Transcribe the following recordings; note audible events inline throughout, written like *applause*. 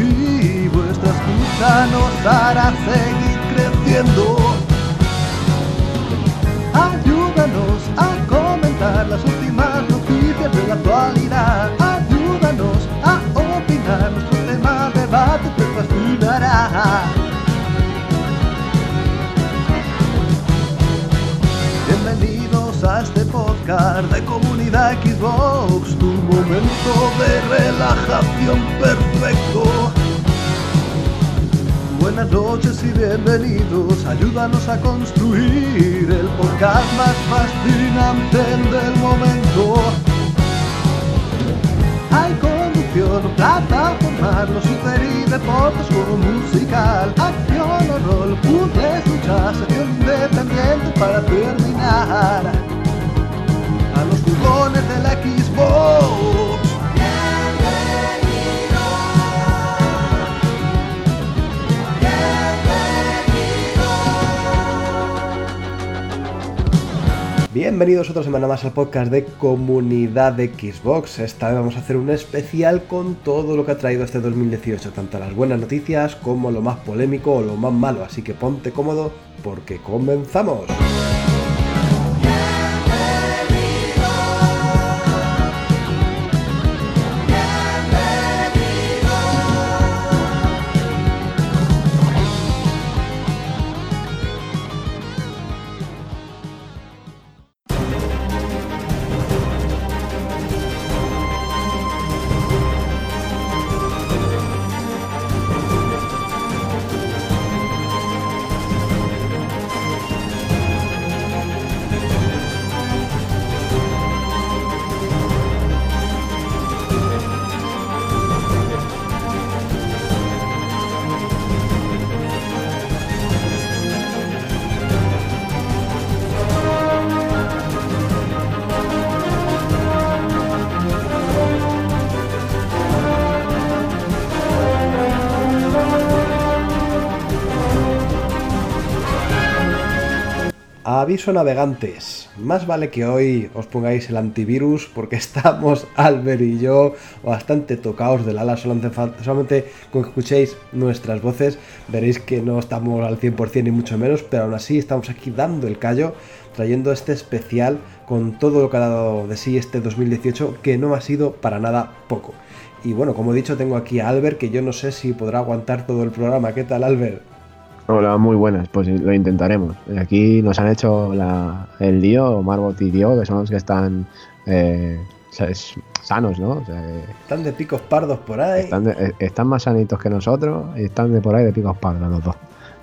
aquí. Vuestra escucha nos hará seguir creciendo. De comunidad Xbox, tu momento de relajación perfecto. Buenas noches y bienvenidos, ayúdanos a construir el podcast más fascinante del momento. Hay conducción, plataformas, los super y deportes, juego musical, acción o rol, puzzles, luchas, sección independiente para terminar. Los de la Xbox. Bienvenidos otra semana más al podcast de Comunidad de Xbox. Esta vez vamos a hacer un especial con todo lo que ha traído este 2018, tanto las buenas noticias como lo más polémico o lo más malo. Así que ponte cómodo porque comenzamos. Aviso navegantes, más vale que hoy os pongáis el antivirus porque *laughs* estamos Albert y yo bastante tocados del ala, solamente, con que escuchéis nuestras voces veréis que no estamos al 100% ni mucho menos, pero aún así estamos aquí dando el callo, trayendo este especial con todo lo que ha dado de sí este 2018 que no ha sido para nada poco. Y bueno, como he dicho, tengo aquí a Albert que yo no sé si podrá aguantar todo el programa. ¿Qué tal, Albert? Hola, muy buenas, pues lo intentaremos. Aquí nos han hecho la, el lío, Marbot y Dio, que son los que están eh, sanos, ¿no? O sea, están de picos pardos por ahí. Están, de, están, más sanitos que nosotros y están de por ahí de picos pardos los dos.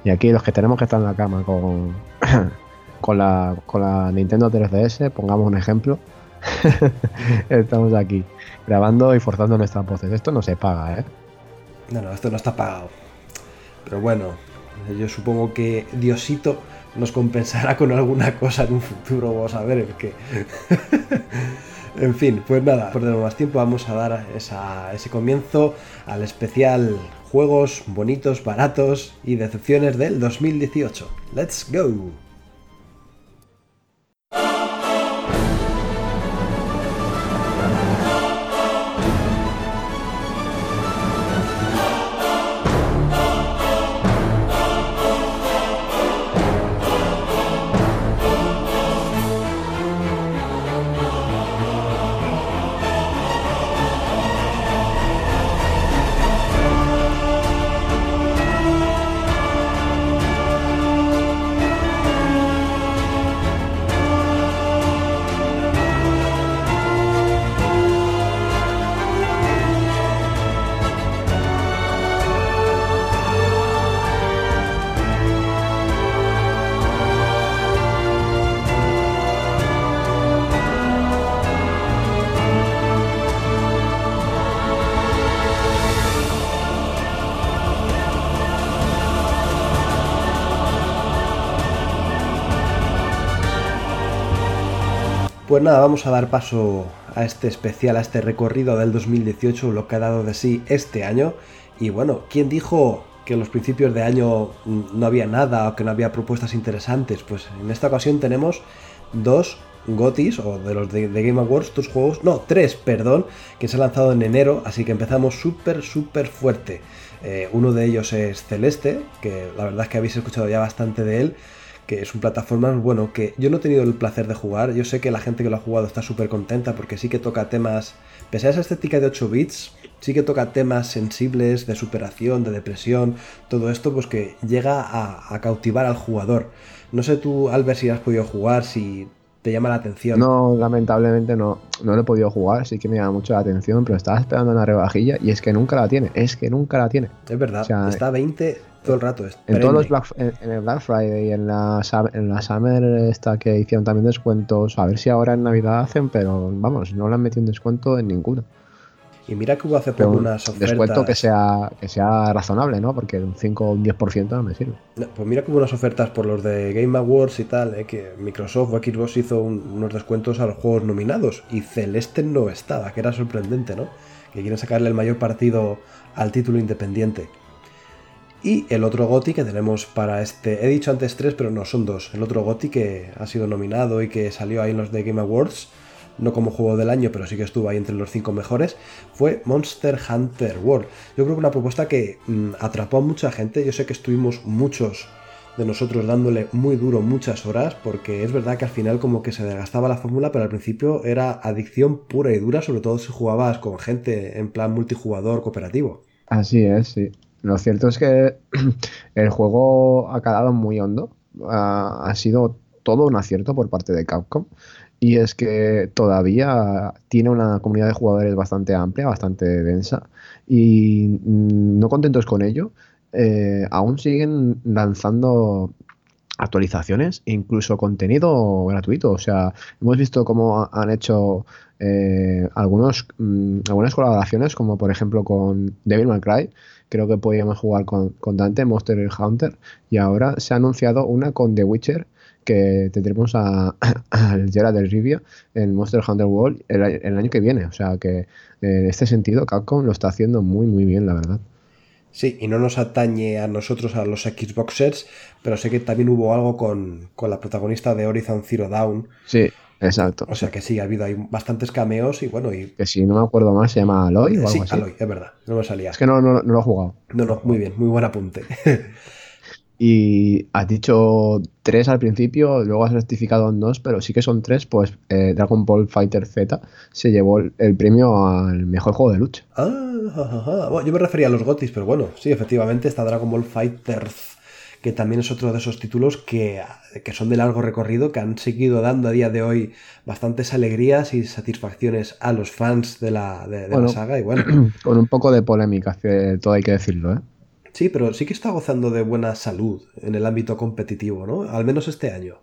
Y aquí los que tenemos que estar en la cama con, *coughs* con, la, con la Nintendo 3DS, pongamos un ejemplo, *laughs* estamos aquí grabando y forzando nuestras voces. Esto no se paga, ¿eh? No, no, esto no está pagado. Pero bueno, yo supongo que Diosito nos compensará con alguna cosa en un futuro, vamos a ver, que... *laughs* en fin, pues nada, por tener más tiempo vamos a dar ese comienzo al especial juegos bonitos, baratos y decepciones del 2018. ¡Let's go! Pues nada, vamos a dar paso a este especial, a este recorrido del 2018, lo que ha dado de sí este año. Y bueno, ¿quién dijo que en los principios de año no había nada o que no había propuestas interesantes? Pues en esta ocasión tenemos dos GOTIS o de los de, Game Awards, dos juegos, no, tres, perdón, que se han lanzado en enero, así que empezamos súper, súper fuerte. Eh, uno de ellos es Celeste, que la verdad es que habéis escuchado ya bastante de él, que es un plataforma, bueno, que yo no he tenido el placer de jugar, yo sé que la gente que lo ha jugado está súper contenta porque sí que toca temas, pese a esa estética de 8 bits, sí que toca temas sensibles de superación, de depresión, todo esto pues que llega a, cautivar al jugador. No sé tú, Albert, si has podido jugar, si te llama la atención. No, lamentablemente no, no lo he podido jugar, sí que me llama mucho la atención, pero estaba esperando una rebajilla y es que nunca la tiene, es que nunca la tiene. Es verdad, está a 20 todo el rato. en todos los Black, en, el Black Friday y en la, en la Summer esta que hicieron también descuentos, a ver si ahora en Navidad hacen, pero vamos, no le han metido un descuento en ninguno. Y mira que hubo hace poco unas ofertas. Descuento que sea, que sea razonable, ¿no? Porque un 5 o un 10% no me sirve. pues mira que hubo unas ofertas por los de Game Awards y tal, ¿eh? que Microsoft o Xbox hizo unos descuentos a los juegos nominados y Celeste no estaba, que era sorprendente, ¿no? Que quieren sacarle el mayor partido al título independiente. Y el otro GOTI que tenemos para este, he dicho antes tres, pero no, son dos. El otro GOTI que ha sido nominado y que salió ahí en los de Game Awards no como juego del año, pero sí que estuvo ahí entre los cinco mejores, fue Monster Hunter World. Yo creo que una propuesta que mm, atrapó a mucha gente, yo sé que estuvimos muchos de nosotros dándole muy duro muchas horas, porque es verdad que al final como que se desgastaba la fórmula, pero al principio era adicción pura y dura, sobre todo si jugabas con gente en plan multijugador cooperativo. Así es, sí. Lo cierto es que *clears throat* el juego ha quedado muy hondo, ha sido todo un acierto por parte de Capcom. Y es que todavía tiene una comunidad de jugadores bastante amplia, bastante densa. Y mm, no contentos con ello, eh, aún siguen lanzando actualizaciones e incluso contenido gratuito. O sea, hemos visto cómo han hecho eh, algunos, mm, algunas colaboraciones, como por ejemplo con Devil May Cry. Creo que podíamos jugar con, con Dante, Monster Hunter. Y ahora se ha anunciado una con The Witcher que tendremos a, *coughs* al Gerard del Rivia en Monster Hunter World el, año que viene. O sea que eh, en este sentido Capcom lo está haciendo muy muy bien, la verdad. Sí, y no nos atañe a nosotros, a los Xboxers, pero sé que también hubo algo con, la protagonista de Horizon Zero Dawn. Sí, exacto. O sea que sí, ha habido ahí bastantes cameos y bueno. Y... Que si no me acuerdo más, se llama Aloy o algo sí, así. Aloy, es verdad, no me salía. Es que no, no, no lo he jugado. No, no, muy bien, muy buen apunte. *laughs* Y has dicho tres al principio, luego has rectificado en dos, pero sí que son tres, pues eh, Dragon Ball Fighter Z se llevó el, premio al mejor juego de lucha. Ah, Bueno, yo me refería a los GOTIS, pero bueno, sí, efectivamente está Dragon Ball Fighter que también es otro de esos títulos que, que, son de largo recorrido, que han seguido dando a día de hoy bastantes alegrías y satisfacciones a los fans de la, de, la saga. Y bueno. *clears throat* Con un poco de polémica, todo hay que decirlo, ¿eh? Sí, pero sí que está gozando de buena salud en el ámbito competitivo, ¿no? Al menos este año.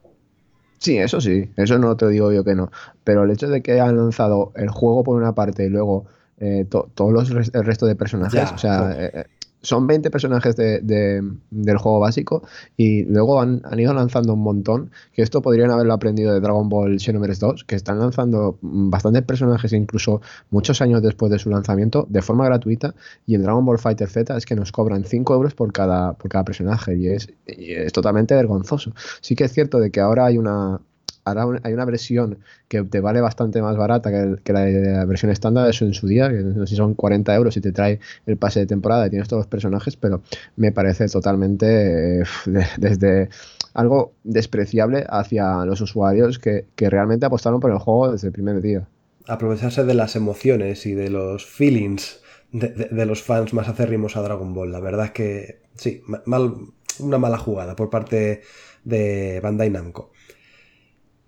Sí, eso sí, eso no te digo yo que no. Pero el hecho de que hayan lanzado el juego por una parte y luego eh, todos los el resto de personajes, o sea, son 20 personajes de, del juego básico y luego han, ido lanzando un montón, que esto podrían haberlo aprendido de Dragon Ball Xenoverse 2, que están lanzando bastantes personajes incluso muchos años después de su lanzamiento de forma gratuita y en Dragon Ball Fighter Z es que nos cobran 5 euros por cada, por cada personaje y es, y es totalmente vergonzoso. Sí que es cierto de que ahora hay una, ahora hay una versión que te vale bastante más barata que, la, versión estándar, eso en su día, que no sé si son 40 euros y te trae el pase de temporada y tienes todos los personajes, pero me parece totalmente eh, *laughs* desde algo despreciable hacia los usuarios que, realmente apostaron por el juego desde el primer día. Aprovecharse de las emociones y de los feelings de, los fans más acérrimos a Dragon Ball. La verdad es que sí, una mala jugada por parte de Bandai Namco.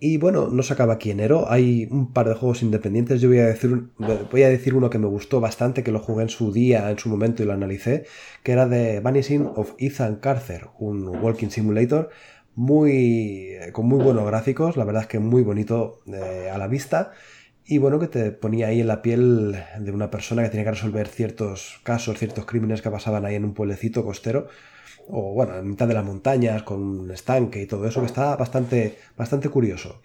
Y bueno, no se acaba aquí enero. Hay un par de juegos independientes. Yo voy a decir, voy a decir uno que me gustó bastante, que lo jugué en su día, en su momento y lo analicé, que era de Vanishing of Ethan Carter, un walking simulator muy con muy buenos gráficos, la verdad es que muy bonito eh, a la vista y bueno que te ponía ahí en la piel de una persona que tenía que resolver ciertos casos, ciertos crímenes que pasaban ahí en un pueblecito costero o bueno, en mitad de las montañas, con un estanque y todo eso, que está bastante, bastante curioso.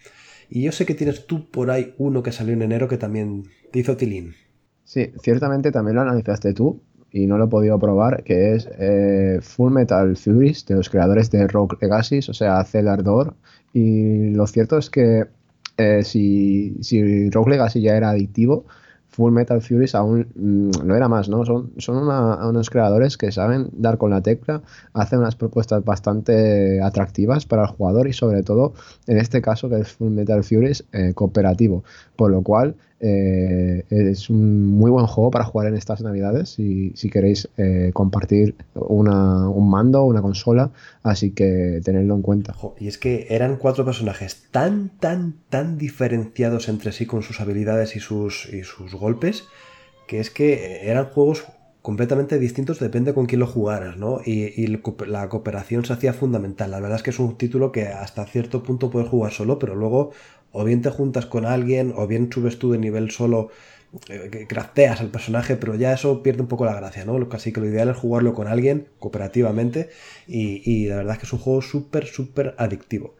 Y yo sé que tienes tú por ahí uno que salió en enero que también te hizo tilín. Sí, ciertamente también lo analizaste tú y no lo he podido probar, que es eh, Full Metal Furies, de los creadores de Rock Legacy, o sea, Celardor. Y lo cierto es que eh, si, si Rogue Legacy ya era adictivo, Full Metal Furies aún mm, no era más, ¿no? Son, son unos creadores que saben dar con la tecla, hacen unas propuestas bastante atractivas para el jugador y sobre todo, en este caso, que es Full Metal Furies eh, cooperativo, por lo cual eh, es un muy buen juego para jugar en estas navidades si, si queréis eh, compartir un mando una consola, así que tenedlo en cuenta. Y es que eran cuatro personajes tan, tan, tan diferenciados entre sí con sus habilidades y sus, y sus golpes, que es que eran juegos completamente distintos depende con quién lo jugaras, ¿no? Y, y, la cooperación se hacía fundamental. La verdad es que es un título que hasta cierto punto puedes jugar solo, pero luego o bien te juntas con alguien, o bien subes tú de nivel solo, eh, crafteas al personaje, pero ya eso pierde un poco la gracia, ¿no? Así que lo ideal es jugarlo con alguien, cooperativamente, y, la verdad es que es un juego súper, súper adictivo.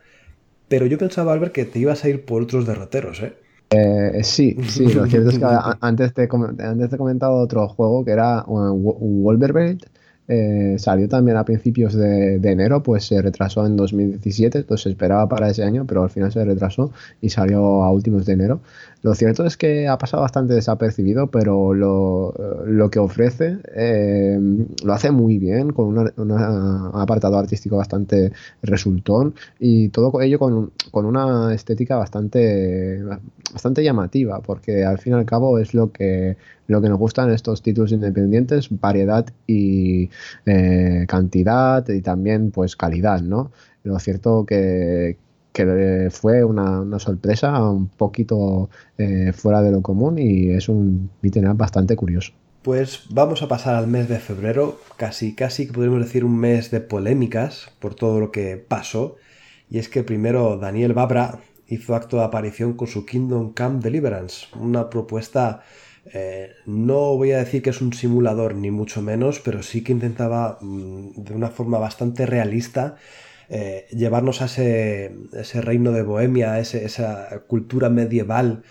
Pero yo pensaba, Albert, que te ibas a ir por otros derroteros, ¿eh? eh sí, *laughs* sí, lo cierto es que antes te, antes te he comentado otro juego que era Wolverine eh, salió también a principios de, enero, pues se retrasó en 2017, entonces se esperaba para ese año, pero al final se retrasó y salió a últimos de enero. Lo cierto es que ha pasado bastante desapercibido, pero lo, que ofrece eh, lo hace muy bien, con un apartado artístico bastante resultón y todo ello con, con, una estética bastante, bastante llamativa, porque al fin y al cabo es lo que, lo que nos gustan estos títulos independientes, variedad y eh, cantidad y también pues calidad, ¿no? Lo cierto que, que fue una, sorpresa un poquito eh, fuera de lo común y es un beat'em bastante curioso. Pues vamos a pasar al mes de febrero, casi casi podríamos decir un mes de polémicas por todo lo que pasó. Y es que primero Daniel Babra hizo acto de aparición con su Kingdom Come Deliverance, una propuesta, eh, no voy a decir que es un simulador ni mucho menos, pero sí que intentaba mm, de una forma bastante realista eh, llevarnos a ese, reino de Bohemia, a esa cultura medieval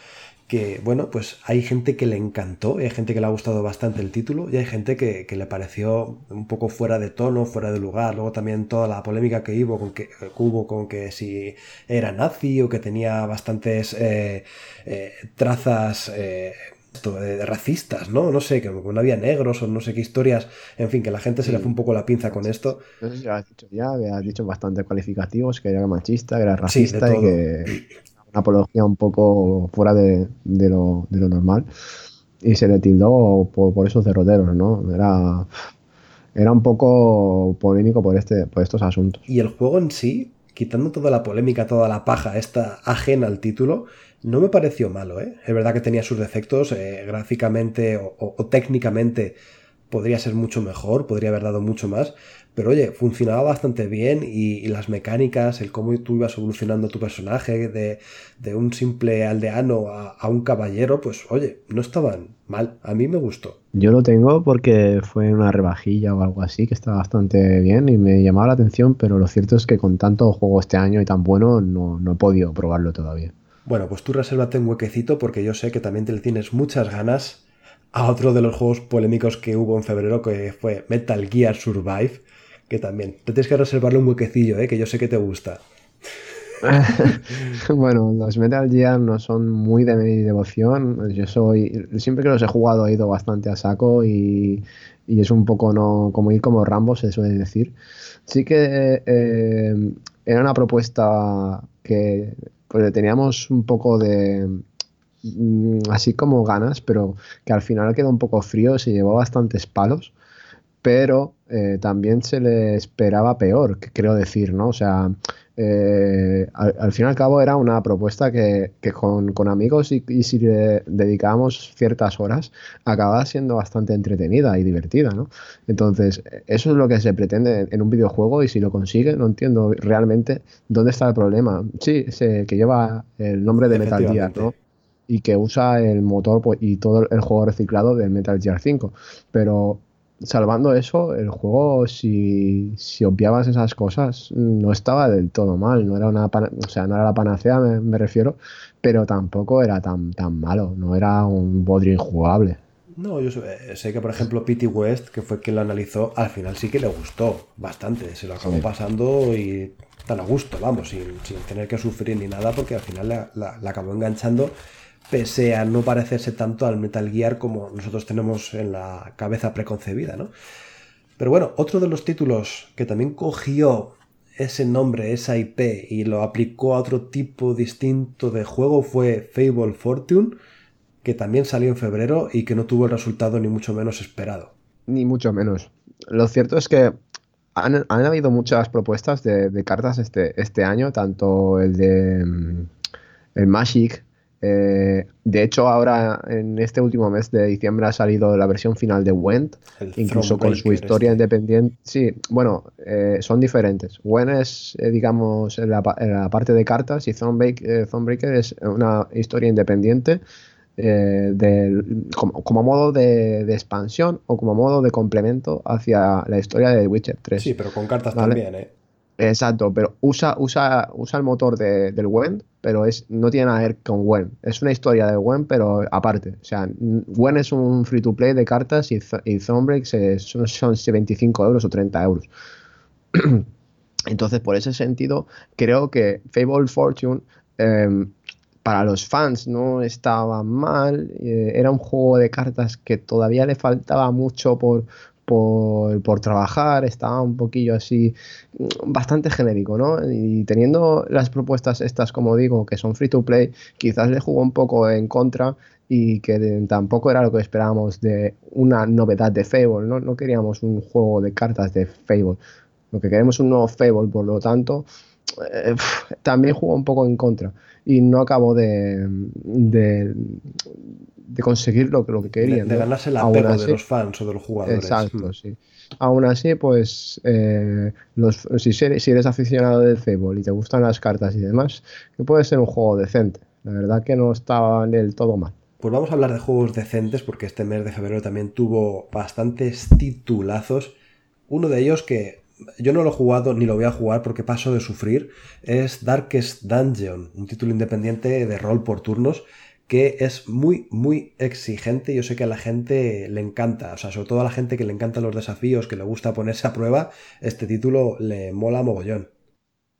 que, bueno, pues hay gente que le encantó, hay gente que le ha gustado bastante el título y hay gente que, le pareció un poco fuera de tono, fuera de lugar. Luego también toda la polémica que hubo con que, con que si era nazi o que tenía bastantes eh, eh, trazas de racistas, ¿no? No sé, que no había negros o no sé qué historias. En fin, que la gente se le fue un poco la pinza con esto. ya has dicho ya, había dicho bastante cualificativos, que era machista, que era racista y que una apología un poco fuera de, lo, normal. Y se le tildó por, esos derroteros, ¿no? Era, era un poco polémico por, este, por estos asuntos. Y el juego en sí, quitando toda la polémica, toda la paja esta ajena al título, no me pareció malo, ¿eh? Es verdad que tenía sus defectos, eh, gráficamente o, técnicamente podría ser mucho mejor, podría haber dado mucho más, pero oye, funcionaba bastante bien y, las mecánicas, el cómo tú ibas evolucionando tu personaje de, un simple aldeano a, un caballero, pues oye, no estaban mal, a mí me gustó. Yo lo tengo porque fue una rebajilla o algo así, que está bastante bien y me llamaba la atención, pero lo cierto es que con tanto juego este año y tan bueno no, no he podido probarlo todavía. Bueno, pues tú resérvate un huequecito porque yo sé que también te le tienes muchas ganas a otro de los juegos polémicos que hubo en febrero, que fue Metal Gear Survive, que también te tienes que reservarle un huequecillo, ¿eh? que yo sé que te gusta. *laughs* bueno, los Metal Gear no son muy de mi devoción. Yo soy. Siempre que los he jugado he ido bastante a saco y, es un poco no como ir como Rambo, se suele decir. Sí que eh, era una propuesta que pues teníamos un poco de mm, así como ganas, pero que al final quedó un poco frío, se llevó bastantes palos, pero eh, también se le esperaba peor, creo decir, ¿no? O sea, eh, al, fin y al cabo era una propuesta que, con, amigos y, si le dedicábamos ciertas horas acababa siendo bastante entretenida y divertida, ¿no? Entonces, eso es lo que se pretende en un videojuego y si lo consigue, no entiendo realmente dónde está el problema. Sí, que lleva el nombre de Metal Gear, ¿no? Y que usa el motor pues, y todo el juego reciclado de Metal Gear 5, pero salvando eso, el juego, si, si, obviabas esas cosas, no estaba del todo mal. No era una o sea, no era la panacea, me, refiero, pero tampoco era tan, tan malo. No era un bodrio injugable. No, yo sé, sé que por ejemplo Pity West, que fue quien lo analizó, al final sí que le gustó bastante. Se lo acabó Sí. pasando y tan a gusto, vamos, sin, sin tener que sufrir ni nada, porque al final la, la- la acabó enganchando, pese a no parecerse tanto al Metal Gear como nosotros tenemos en la cabeza preconcebida, ¿no? Pero bueno, otro de los títulos que también cogió ese nombre, esa IP, y lo aplicó a otro tipo distinto de juego fue Fable Fortune, que también salió en febrero y que no tuvo el resultado ni mucho menos esperado. Ni mucho menos. Lo cierto es que han, habido muchas propuestas de, de cartas este, este año, tanto el de mm, el Magic. Eh, de hecho, ahora en este último mes de diciembre ha salido la versión final de Went, El incluso con su Thronebreaker historia este. independiente. Sí, bueno, eh, son diferentes. Went es, eh, digamos, en la, pa- en la parte de cartas y Thronebreak- Thronebreaker es una historia independiente del- como, como modo de, de expansión o como modo de complemento hacia la historia de Witcher 3. Sí, pero con cartas Vale. también, ¿eh? Exacto, pero usa, usa, usa el motor de- del Wen, pero es, no tiene nada que ver con Wen. Es una historia del Wen, pero aparte. O sea, n- Wen es un free to play de cartas y, y son, son 25 euros o 30 euros. *clears throat* Entonces, por ese sentido, creo que Fable Fortune eh, para los fans no estaba mal. eh, era un juego de cartas que todavía le faltaba mucho por, por, trabajar. Estaba un poquillo así, mm, bastante genérico, ¿no? Y teniendo las propuestas estas, como digo, que son free to play, quizás le jugó un poco en contra y que tampoco era lo que esperábamos de una novedad de Fable, ¿no? No queríamos un juego de cartas de Fable. Lo que queremos es un nuevo Fable, por lo tanto, eh, también jugó un poco en contra y no acabó de, de conseguir lo que, lo que querían. de ganarse Aún apego de los fans o de los jugadores. Exacto, Mm. sí. Aún así, pues, eh, los, si, eres, si eres aficionado del Fable y te gustan las cartas y demás, que puede ser un juego decente. La verdad que no estaba del todo mal. Pues vamos a hablar de juegos decentes porque este mes de febrero también tuvo bastantes titulazos. Uno de ellos que yo no lo he jugado ni lo voy a jugar porque paso de sufrir es Darkest Dungeon, un título independiente de rol por turnos que es muy muy exigente. Yo sé que a la gente le encanta, o sea, sobre todo a la gente que le encantan los desafíos, que le gusta ponerse a prueba, este título le mola mogollón.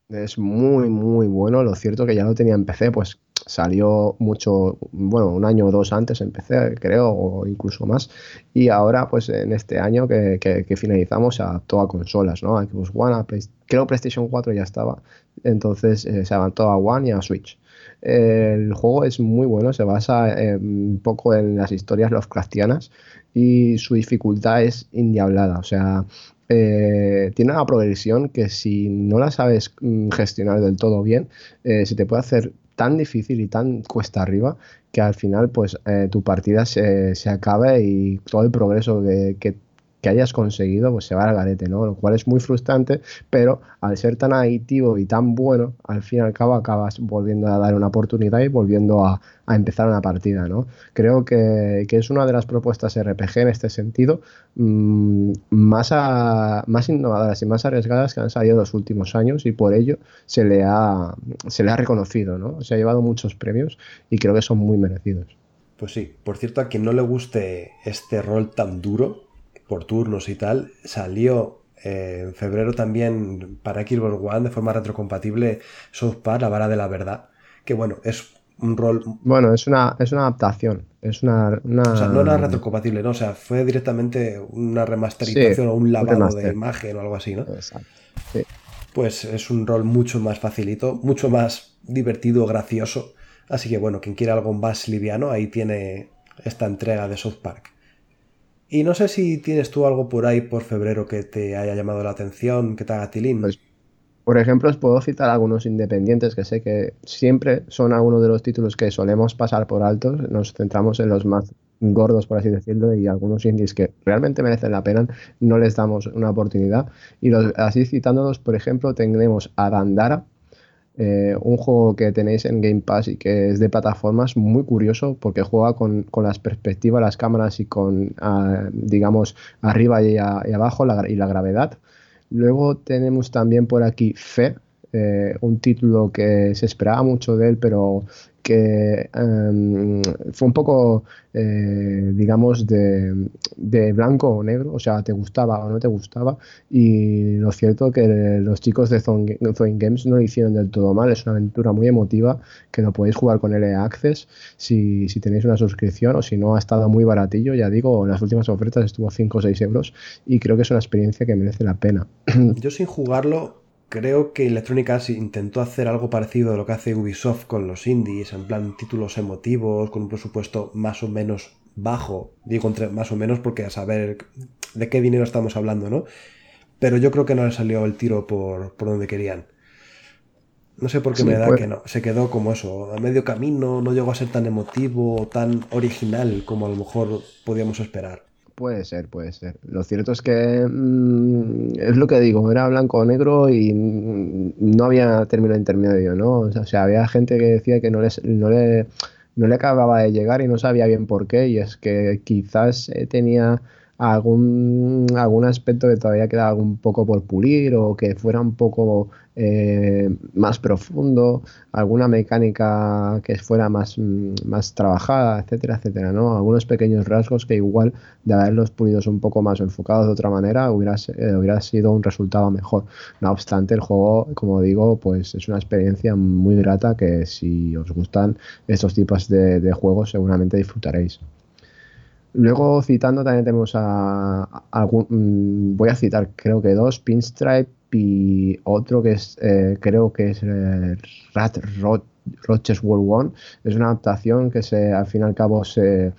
Es muy, muy bueno. Lo cierto que ya lo tenía en PC, pues salió mucho, bueno, un año o dos antes en PC, creo, o incluso más. Y ahora, pues en este año que finalizamos, se adaptó a consolas, ¿no? A Xbox One, a Play- creo PlayStation 4 ya estaba. Entonces eh, se adaptó a One y a Switch. El juego es muy bueno, se basa eh, un poco en las historias Lovecraftianas y su dificultad es indiablada. O sea, eh, tiene una progresión que si no la sabes mm, gestionar del todo bien, eh, se te puede hacer tan difícil y tan cuesta arriba que al final pues eh, tu partida se, se acabe y todo el progreso que, que- que hayas conseguido pues se va al garete, ¿no? Lo cual es muy frustrante, pero al ser tan adictivo y tan bueno, al fin y al cabo acabas volviendo a dar una oportunidad y volviendo a, empezar una partida, ¿no? Creo que, que es una de las propuestas RPG en este sentido mm, más, más innovadoras y más arriesgadas que han salido los últimos años y por ello se le ha, se le ha reconocido, ¿no? Se ha llevado muchos premios y creo que son muy merecidos. Pues sí, por cierto, a quien no le guste este rol tan duro, por turnos y tal, salió eh, en febrero también para Xbox One de forma retrocompatible South Park, La Vara de la Verdad, que bueno, es un rol... Bueno, es una, es una adaptación, es una... una- O sea, no era retrocompatible, ¿no? O sea, fue directamente una remasterización Sí, o un lavado de imagen o algo así, ¿no? Exacto. Sí. Pues es un rol mucho más facilito, mucho más divertido, gracioso. Así que bueno, quien quiera algo más liviano, ahí tiene esta entrega de South Park. Y no sé si tienes tú algo por ahí por febrero que te haya llamado la atención, que te haga tilín. Pues, Por ejemplo, os puedo citar algunos independientes que sé que siempre son algunos de los títulos que solemos pasar por altos. Nos centramos en los más gordos, por así decirlo, y algunos indies que realmente merecen la pena, no les damos una oportunidad. Y así citándolos, por ejemplo, tenemos a Dandara, eh, un juego que tenéis en Game Pass y que es de plataformas muy curioso porque juega con, con las perspectivas, las cámaras y con, ah, digamos, arriba y, abajo la, y la gravedad. Luego tenemos también por aquí Fe, eh, un título que se esperaba mucho de él, pero que em, fue un poco, eh, digamos, de, de, blanco o negro, o sea, te gustaba o no te gustaba. Y lo cierto que los chicos de Zone, Games no lo hicieron del todo mal, es una aventura muy emotiva que lo podéis jugar con LA Access si, si tenéis una suscripción o si no ha estado muy baratillo, ya digo, en las últimas ofertas estuvo 5 o 6 euros y creo que es una experiencia que merece la pena. Yo sin jugarlo Creo que Electronic Arts intentó hacer algo parecido a lo que hace Ubisoft con los indies, en plan títulos emotivos, con un presupuesto más o menos bajo. Digo entre más o menos porque a saber de qué dinero estamos hablando, ¿no? Pero yo creo que no le salió el tiro por, donde querían. No sé por qué me da pues que no. Se quedó como eso, a medio camino, no llegó a ser tan emotivo, tan original como a lo mejor podíamos esperar. Puede ser, puede ser. Lo cierto es que mm, es lo que digo, era blanco o negro y mm, no había término intermedio, ¿no? O sea, había gente que decía que no, no, le, no le acababa de llegar y no sabía bien por qué, y es que quizás eh, tenía algún, algún aspecto que todavía quedaba un poco por pulir o que fuera un poco eh, más profundo, alguna mecánica que fuera más, más trabajada, etcétera, etcétera, ¿no? Algunos pequeños rasgos que igual de haberlos pulidos un poco más enfocados de otra manera hubiera, eh, hubiera sido un resultado mejor. No obstante, el juego, como digo, pues es una experiencia muy grata que si os gustan estos tipos de, de juegos seguramente disfrutaréis. Luego citando también tenemos a, algún, mm, voy a citar creo que dos, Pinstripe y otro que es eh, creo que es eh, Rat Roches World One. Es una adaptación que se, al fin y al cabo se,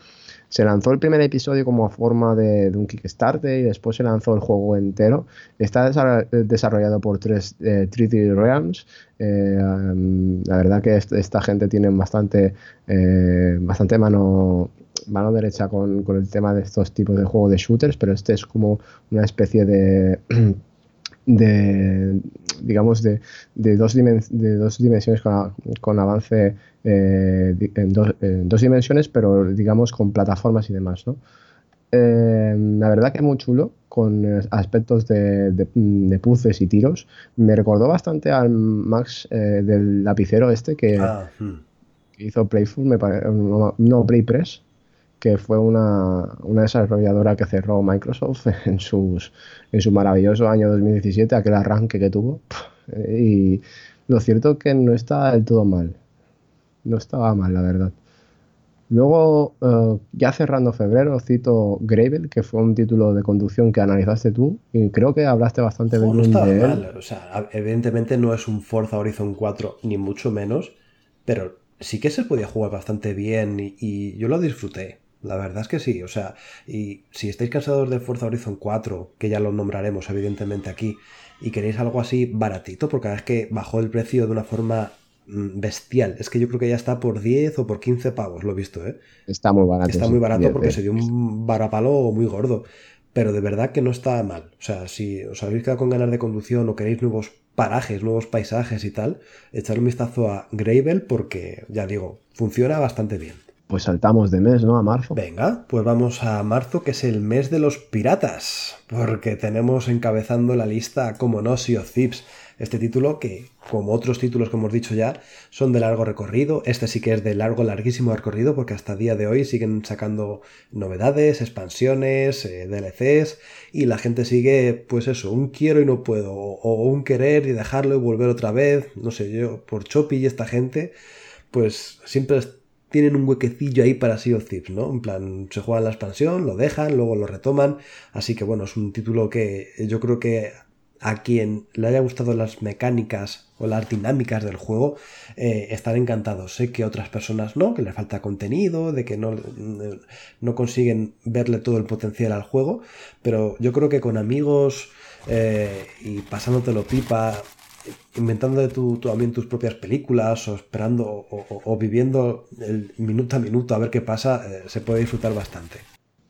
se lanzó el primer episodio como forma de, un Kickstarter y después se lanzó el juego entero. Está desarrollado por 3, eh, d Realms. La verdad que esta gente tiene bastante, bastante mano mano derecha con, el tema de estos tipos de juegos de shooters, pero este es como una especie de, *clears throat* de digamos, de, de, dos, de dos dimensiones con, avance eh, en, dos, dimensiones, pero digamos con plataformas y demás, ¿no? Eh, la verdad que es muy chulo, con aspectos de, de, puzzles y tiros. Me recordó bastante al Max eh, del lapicero este que, ah, hmm. hizo Playful, me no, no Playpress, que fue una, desarrolladora que cerró Microsoft *laughs* en, sus, en su maravilloso año 2017, aquel arranque que tuvo. Y lo cierto es que no está del todo mal. No estaba mal, la verdad. Luego, eh, ya cerrando febrero, cito Gravel, que fue un título de conducción que analizaste tú, y creo que hablaste bastante bien de él. O sea, evidentemente no es un Forza Horizon 4, ni mucho menos, pero sí que se podía jugar bastante bien y yo lo disfruté. La verdad es que sí, o sea, y si estáis cansados de Forza Horizon 4, que ya lo nombraremos evidentemente aquí, y queréis algo así baratito, porque es que bajó el precio de una forma mm, bestial. Es que yo creo que ya está por 10 o por 15 pavos, lo he visto, ¿eh? Está muy barato. Está muy barato porque se dio un varapalo muy gordo. Pero de verdad que no está mal. O sea, si os habéis quedado con ganas de conducción o queréis nuevos parajes, nuevos paisajes y tal, echar un vistazo a Gravel porque, ya digo, funciona bastante bien. Pues saltamos de mes, ¿no? A marzo. Venga, pues vamos a marzo, que es el mes de los piratas, porque tenemos encabezando la lista, como no, Sea of Thieves, este título que, como otros títulos que hemos dicho ya, son de largo recorrido. Este sí que es de largo, larguísimo recorrido, porque hasta día de hoy siguen sacando novedades, expansiones, eh, DLCs, y la gente sigue, pues eso, un quiero y no puedo, o un querer y dejarlo y volver otra vez, no sé, yo, por Chopi y esta gente, pues siempre tienen un huequecillo ahí para Sea of ¿no? En plan, se juegan la expansión, lo dejan, luego lo retoman. Así que bueno, es un título que yo creo que a quien le haya gustado las mecánicas o las dinámicas del juego, eh, están encantados. Sé que otras personas no, que les falta contenido, de que no, no consiguen verle todo el potencial al juego, pero yo creo que con amigos eh, y pasándotelo pipa, inventando tú, también tus propias películas o esperando o, viviendo el minuto a minuto a ver qué pasa, eh, se puede disfrutar bastante.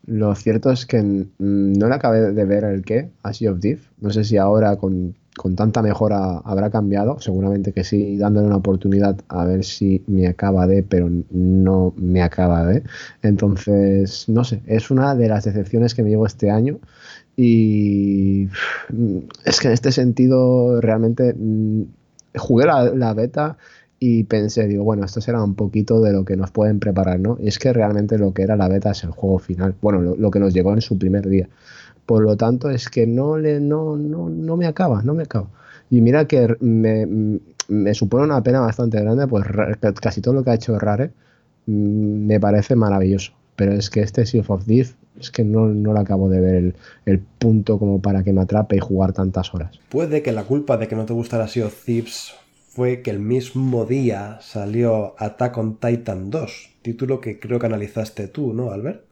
Lo cierto es que no le acabé de ver el qué a Sea of Thief. No sé si ahora con, tanta mejora habrá cambiado. Seguramente que sí, dándole una oportunidad a ver si me acaba de, pero no me acaba de. Entonces, no sé, es una de las decepciones que me llevo este año. Y es que en este sentido realmente mm, jugué la, beta y pensé, digo, bueno, esto será un poquito de lo que nos pueden preparar, ¿no? Y es que realmente lo que era la beta es el juego final, bueno, lo, que nos llegó en su primer día. Por lo tanto, es que no, le, no, no, no me acaba, no me acaba. Y mira que me, me supone una pena bastante grande, pues casi todo lo que ha hecho Rare mm, me parece maravilloso. Pero es que este Sea of Thief es que no, no acabo de ver el, el, punto como para que me atrape y jugar tantas horas. Puede que la culpa de que no te gustara Sea of Thieves fue que el mismo día salió Attack on Titan 2, título que creo que analizaste tú, ¿no, Albert?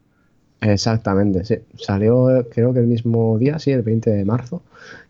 Exactamente, sí. Salió creo que el mismo día, sí, el 20 de marzo.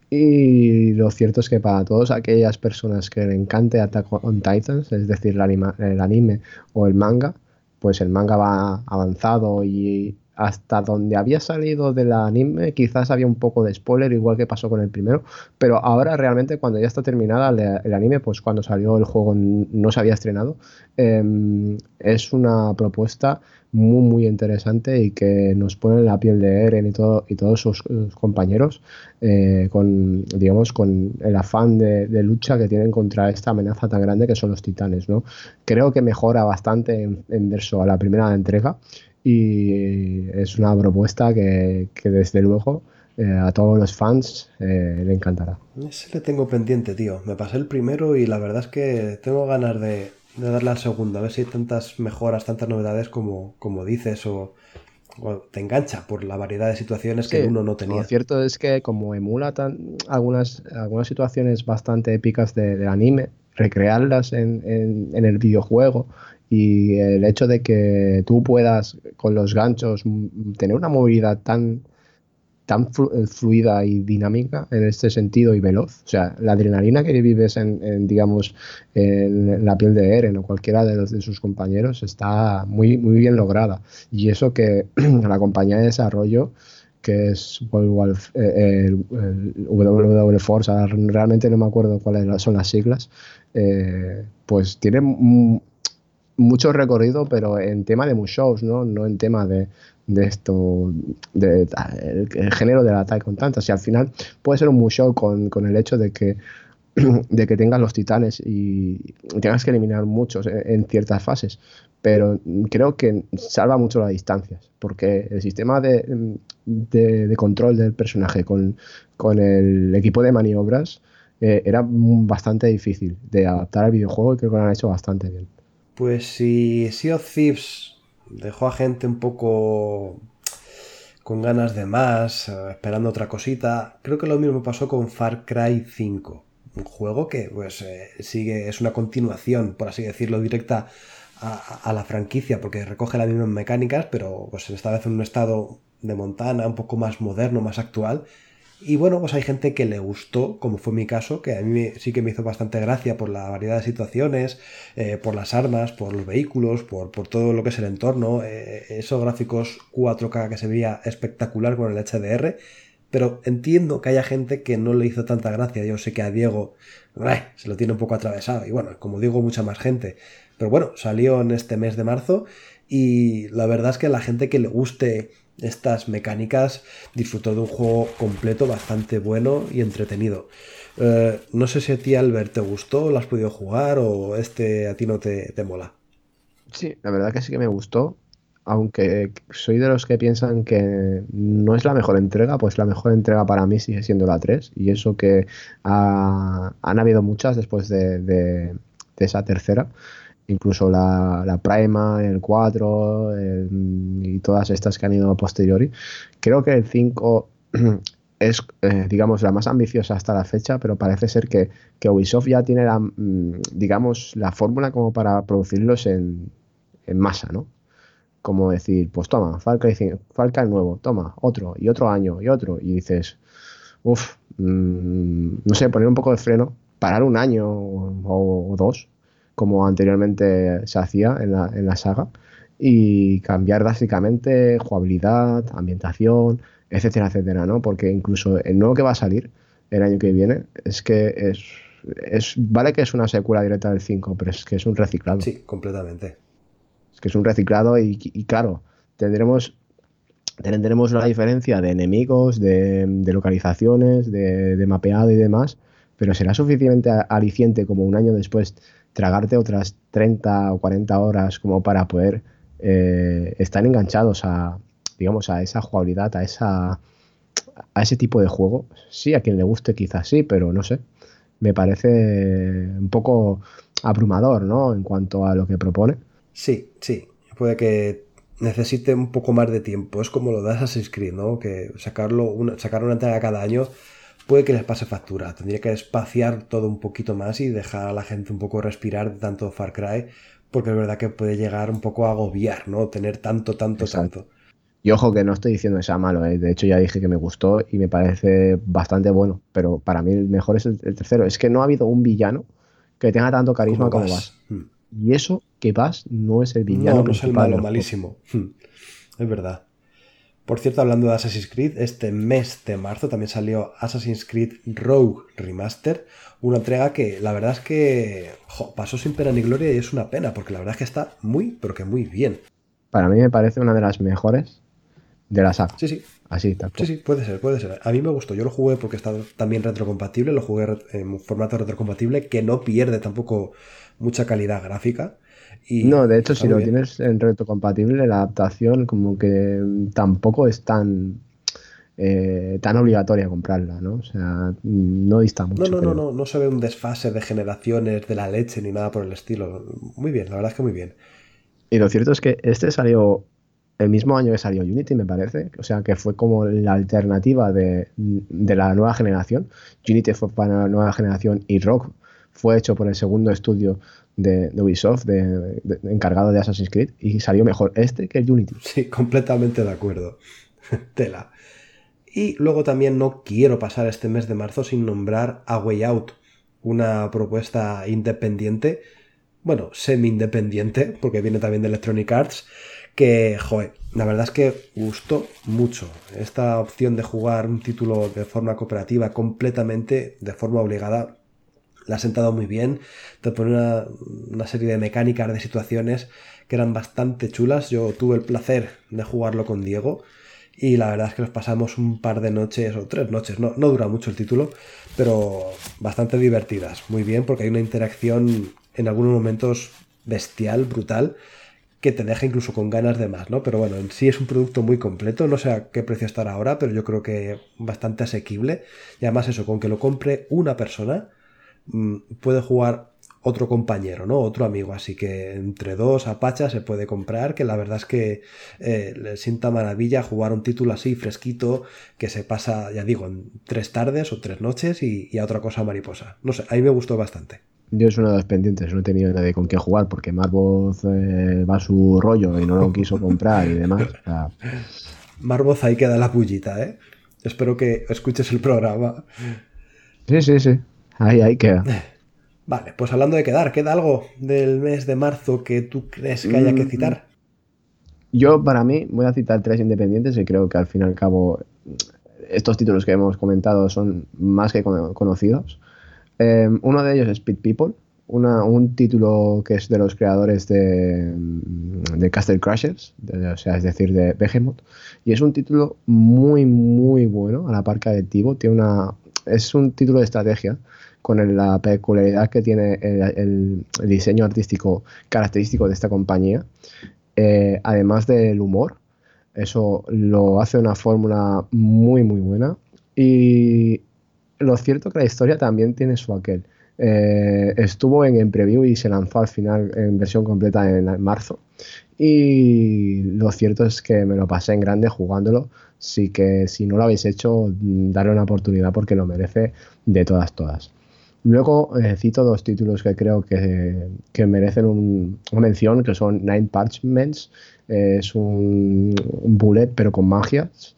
Y lo cierto es que para todas aquellas personas que le encante Attack on Titans, es decir, el el anime o el manga, pues el manga va avanzado y hasta donde había salido del anime, quizás había un poco de spoiler, igual que pasó con el primero, pero ahora realmente cuando ya está terminada el, anime, pues cuando salió el juego no se había estrenado, em, es una propuesta muy muy interesante y que nos pone la piel de Eren y, todo, y todos sus, compañeros eh, con digamos con el afán de, lucha que tienen contra esta amenaza tan grande que son los titanes ¿no? creo que mejora bastante en, en verso a la primera entrega y es una propuesta que, desde luego eh, a todos los fans eh, le encantará. Ese le tengo pendiente, tío. Me pasé el primero y la verdad es que tengo ganas de, darle al segundo, a ver si hay tantas mejoras, tantas novedades como, como dices o, te engancha por la variedad de situaciones que uno no tenía. Lo cierto es que como emula algunas, algunas situaciones bastante épicas del anime, recrearlas en, en, el videojuego y el hecho de que tú puedas con los ganchos tener una movilidad tan tan eh, fluida y dinámica en este sentido y veloz. O sea, la adrenalina que vives en, digamos, en la piel de Eren o cualquiera de, los, de sus compañeros está muy, muy bien lograda. Y eso que *clears throat* la compañía de desarrollo que es eh, WW Force, realmente no me acuerdo cuáles son las siglas, eh, pues tiene mucho recorrido, pero en tema de shows, ¿no? No en tema de, esto, de, el, género de la Attack con tantas. Y al final puede ser un mushow con, con el hecho de que *clears throat* de que tengas los titanes y tengas que eliminar muchos en, ciertas fases. Pero creo que salva mucho las distancias, porque el sistema de, control del personaje con, con, el equipo de maniobras eh, era bastante difícil de adaptar al videojuego y creo que lo han hecho bastante bien. Pues si Sea of Thieves dejó a gente un poco con ganas de más, eh, esperando otra cosita, creo que lo mismo pasó con Far Cry 5. Un juego que pues eh, sigue, es una continuación, por así decirlo, directa a, la franquicia, porque recoge las mismas mecánicas, pero pues esta vez en un estado de montana, un poco más moderno, más actual, y bueno, pues hay gente que le gustó, como fue mi caso, que a mí sí que me hizo bastante gracia por la variedad de situaciones, eh, por las armas, por los vehículos, por, todo lo que es el entorno, eh, esos gráficos 4K que se veía espectacular con el HDR. Pero entiendo que haya gente que no le hizo tanta gracia. Yo sé que a Diego se lo tiene un poco atravesado. Y bueno, como digo, mucha más gente. Pero bueno, salió en este mes de marzo. Y la verdad es que la gente que le guste estas mecánicas, disfrutó de un juego completo, bastante bueno y entretenido. Eh, no sé si a ti, Albert, te gustó, lo has podido jugar o este a ti no te, mola. Sí, la verdad que sí que me gustó, aunque soy de los que piensan que no es la mejor entrega, pues la mejor entrega para mí sigue siendo la 3, y eso que han habido muchas después de esa tercera incluso la, la Prima, el 4 y todas estas que han ido a posteriori. Creo que el 5 *clears throat* es, eh, digamos, la más ambiciosa hasta la fecha, pero parece ser que, que Ubisoft ya tiene la, mm, digamos, la fórmula como para producirlos en, en masa, ¿no? Como decir, pues toma, Falca el nuevo, toma, otro, y otro año, y otro, y dices, uff, mm, no sé, poner un poco de freno, parar un año o dos como anteriormente se hacía en la, en la saga, y cambiar drásticamente jugabilidad, ambientación, etcétera, etcétera, ¿no? Porque incluso el nuevo que va a salir el año que viene es que es, es vale que es una secuela directa del 5, pero es que es un reciclado. Sí, completamente. Es que es un reciclado y, claro, tendremos tendremos la diferencia de enemigos, de, localizaciones, de, de, mapeado y demás, pero será suficientemente aliciente como un año después tragarte otras 30 o 40 horas como para poder eh, estar enganchados a, digamos, a esa jugabilidad, a esa a ese tipo de juego. Sí, a quien le guste quizás sí, pero no sé. Me parece un poco abrumador, ¿no? En cuanto a lo que propone. Sí, sí. Puede que necesite un poco más de tiempo. Es como lo de Assassin's Creed, ¿no? Que sacarlo una, sacar una entrega cada año puede que les pase factura. Tendría que espaciar todo un poquito más y dejar a la gente un poco respirar de tanto Far Cry, porque es verdad que puede llegar un poco a agobiar, ¿no? Tener tanto, tanto, tanto. Y ojo que no estoy diciendo que sea malo, ¿eh? de hecho ya dije que me gustó y me parece bastante bueno, pero para mí el mejor es el, tercero. Es que no ha habido un villano que tenga tanto carisma como, Vas. Hmm. Y eso que Vas no es el villano. No, no es el malo, malísimo. Hmm. Es verdad. Por cierto, hablando de Assassin's Creed, este mes de marzo también salió Assassin's Creed Rogue Remaster, una entrega que la verdad es que pasó sin pena ni gloria y es una pena, porque la verdad es que está muy, pero que muy bien. Para mí me parece una de las mejores de la saga. Sí, sí. Así, Sí, sí, puede ser, puede ser. A mí me gustó. Yo lo jugué porque está también retrocompatible, lo jugué en formato retrocompatible, que no pierde tampoco mucha calidad gráfica. Y no, de hecho, si lo tienes en retrocompatible, la adaptación como que tampoco es tan eh, tan obligatoria comprarla, ¿no? O sea, no dista mucho. No, no, no, no, no se ve un desfase de generaciones de la leche ni nada por el estilo. Muy bien, la verdad es que muy bien. Y lo cierto es que este salió el mismo año que salió Unity, me parece. O sea, que fue como la alternativa de, la nueva generación. Unity fue para la nueva generación y Rock fue hecho por el segundo estudio de, Ubisoft, encargado de Assassin's Creed, y salió mejor este que el Unity. Sí, completamente de acuerdo. *laughs* Tela. Y luego también no quiero pasar este mes de marzo sin nombrar A Way Out, una propuesta independiente, bueno, semi-independiente, porque viene también de Electronic Arts, que, joder, la verdad es que gustó mucho esta opción de jugar un título de forma cooperativa completamente, de forma obligada. La ha sentado muy bien, te pone una, serie de mecánicas, de situaciones que eran bastante chulas. Yo tuve el placer de jugarlo con Diego y la verdad es que nos pasamos un par de noches o tres noches, no, no dura mucho el título, pero bastante divertidas, muy bien porque hay una interacción en algunos momentos bestial, brutal que te deja incluso con ganas de más, ¿no? Pero bueno, en sí es un producto muy completo, no sé a qué precio estará ahora, pero yo creo que bastante asequible. Y además eso, con que lo compre una persona, puede jugar otro compañero, ¿no? Otro amigo. Así que entre dos apachas se puede comprar, que la verdad es que eh, le sienta maravilla jugar un título así fresquito, que se pasa, ya digo, en tres tardes o tres noches y, y a otra cosa mariposa. No sé, a mí me gustó bastante. Yo es uno de los pendientes, no he tenido nadie con quien jugar porque Marvoz eh, va a su rollo y no lo quiso comprar y demás. Marvoz ahí queda la pullita, ¿eh? Espero que escuches el programa. Sí, sí, sí. Ahí, ahí queda. *laughs* Vale, pues hablando de quedar, ¿queda algo del mes de marzo que tú crees que haya que mm, citar? Yo, para mí, voy a citar tres independientes y creo que al fin y al cabo estos títulos que hemos comentado son más que conocidos. Em, uno de ellos es Speed People, un título que es de los creadores de, de Castle Crashers, o sea, es decir, de Behemoth, y es un título muy, muy bueno a la par adictivo. Tiene una, es un título de estrategia con la peculiaridad que tiene el, diseño artístico característico de esta compañía, eh, además del humor. Eso lo hace una fórmula muy, muy buena. Y lo cierto que la historia también tiene su aquel. Eh, estuvo en, preview y se lanzó al final en versión completa en, marzo. Y lo cierto es que me lo pasé en grande jugándolo. Así que si no lo habéis hecho, darle una oportunidad porque lo merece de todas, todas. Luego eh, cito dos títulos que creo que, merecen una mención, que son Nine Parchments. Eh, es un, bullet, pero con magias,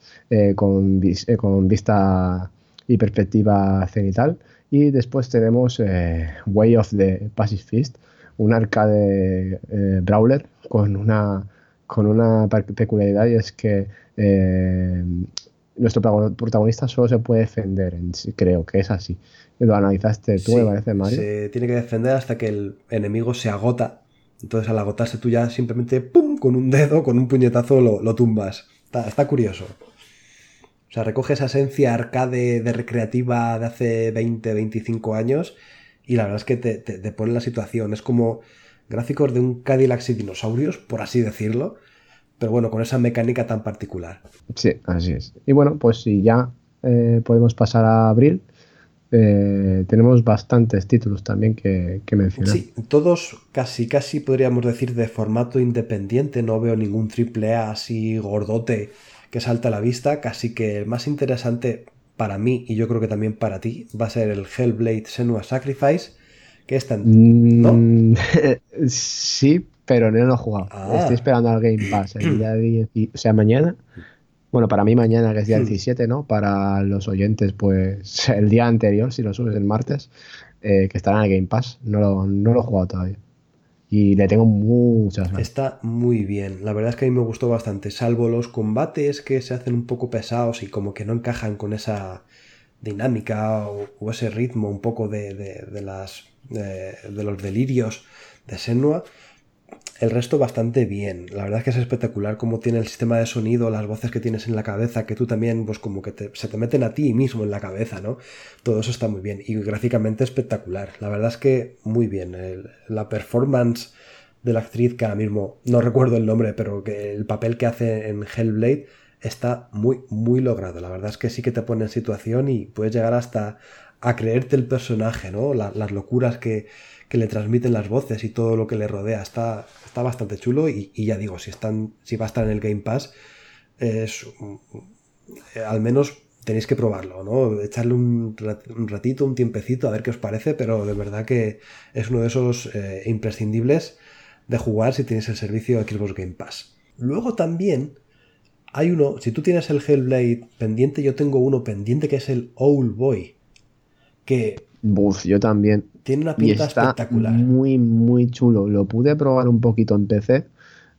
con, con vista y perspectiva cenital. Y después tenemos eh, Way of the Passive Fist, un arcade eh, brawler con una, con una peculiaridad y es que eh, nuestro protagonista solo se puede defender, creo que es así. Lo analizaste tú, me parece, Mario. Se tiene que defender hasta que el enemigo se agota. Entonces, al agotarse tú ya simplemente, ¡pum! con un dedo, con un puñetazo lo, tumbas. Está, está curioso. O sea, recoge esa esencia arcade de recreativa de hace 20, 25 años y la verdad es que te, te, pone la situación. Es como gráficos de un Cadillac y dinosaurios, por así decirlo, pero bueno, con esa mecánica tan particular. Sí, así es. Y bueno, pues si ya eh, podemos pasar a abril, eh, tenemos bastantes títulos también que, que, mencionar. Sí, todos casi, casi podríamos decir de formato independiente. No veo ningún triple A así gordote que salta a la vista. Casi que el más interesante para mí y yo creo que también para ti va a ser el Hellblade Senua Sacrifice. Que es tan. Mm, *laughs* sí, pero no lo he jugado. Ah. Estoy esperando al Game Pass el día *clears throat* 10, o sea, mañana. Bueno, para mí mañana, que es día 17, ¿no? Para los oyentes, pues *laughs* el día anterior, si lo subes el martes, eh, que estará en el Game Pass. No lo, no lo he jugado todavía y le tengo muchas ganas. Está muy bien, la verdad es que a mí me gustó bastante, salvo los combates que se hacen un poco pesados y como que no encajan con esa dinámica o, ese ritmo un poco de, de, las, de, de los delirios de Senua el resto bastante bien. La verdad es que es espectacular cómo tiene el sistema de sonido, las voces que tienes en la cabeza, que tú también, pues como que se te meten a ti mismo en la cabeza, ¿no? Todo eso está muy bien. Y gráficamente espectacular. La verdad es que muy bien. la performance de la actriz, que ahora mismo no recuerdo el nombre, pero que el papel que hace en Hellblade está muy, muy logrado. La verdad es que sí que te pone en situación y puedes llegar hasta a creerte el personaje, ¿no? las locuras que, que le transmiten las voces y todo lo que le rodea. Está, está bastante chulo y, ya digo, si, están, si va a estar en el Game Pass, es, al menos tenéis que probarlo, ¿no? Echarle un, ratito, un tiempecito, a ver qué os parece, pero de verdad que es uno de esos eh, imprescindibles de jugar si tienes el servicio Xbox Game Pass. Luego también hay uno, si tú tienes el Hellblade pendiente, yo tengo uno pendiente que es el Owl Boy, que Buf, yo también. Tiene una pinta espectacular. Muy, muy chulo. Lo pude probar un poquito en PC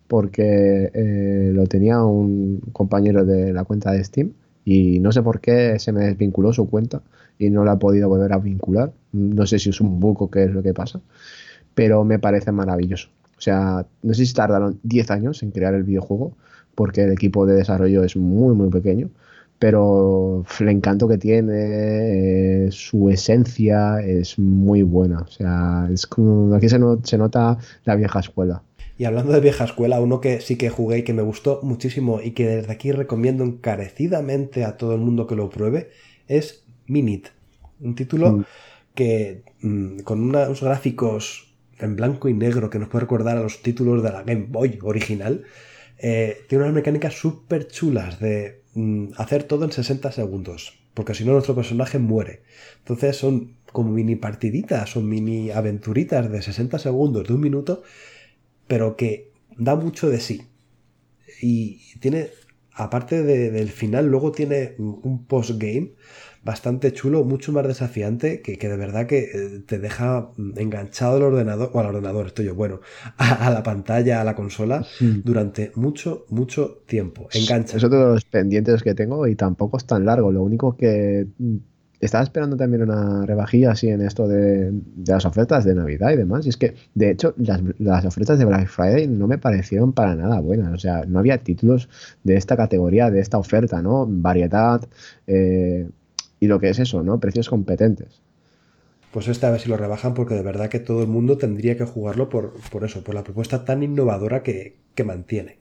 porque eh, lo tenía un compañero de la cuenta de Steam y no sé por qué se me desvinculó su cuenta y no la he podido volver a vincular. No sé si es un bug o qué es lo que pasa, pero me parece maravilloso. O sea, no sé si tardaron 10 años en crear el videojuego porque el equipo de desarrollo es muy, muy pequeño pero el encanto que tiene, eh, su esencia es muy buena. O sea, es como, aquí se, se, nota la vieja escuela. Y hablando de vieja escuela, uno que sí que jugué y que me gustó muchísimo y que desde aquí recomiendo encarecidamente a todo el mundo que lo pruebe es Minit. Un título mm. que mm, con unos gráficos en blanco y negro que nos puede recordar a los títulos de la Game Boy original, eh, tiene unas mecánicas súper chulas de hacer todo en 60 segundos, porque si no nuestro personaje muere. Entonces son como mini partiditas, son mini aventuritas de 60 segundos, de un minuto, pero que da mucho de sí. Y tiene, aparte del final, luego tiene un postgame bastante chulo, mucho más desafiante, que, de verdad que eh, te deja enganchado al ordenador, o al ordenador, estoy yo, bueno, *laughs* a, la pantalla, a la consola, durante mucho, mucho tiempo. Engancha. Es otro de los pendientes que tengo y tampoco es tan largo. Lo único que mm, estaba esperando también una rebajilla así en esto de, las ofertas de Navidad y demás. Y es que, de hecho, las, ofertas de Black Friday no me parecieron para nada buenas. O sea, no había títulos de esta categoría, de esta oferta, ¿no? Variedad, eh, y lo que es eso, ¿no? Precios competentes. Pues esta vez si lo rebajan porque de verdad que todo el mundo tendría que jugarlo por, por eso, por la propuesta tan innovadora que, mantiene.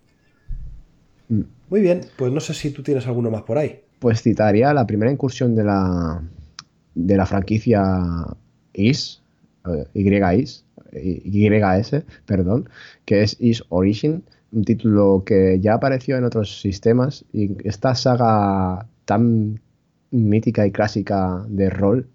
Mm. Muy bien, pues no sé si tú tienes alguno más por ahí. Pues citaría la primera incursión de la, de la franquicia IS, eh, YIS, YS, perdón, que es Is Origin, un título que ya apareció en otros sistemas y esta saga tan mítica y clásica de rol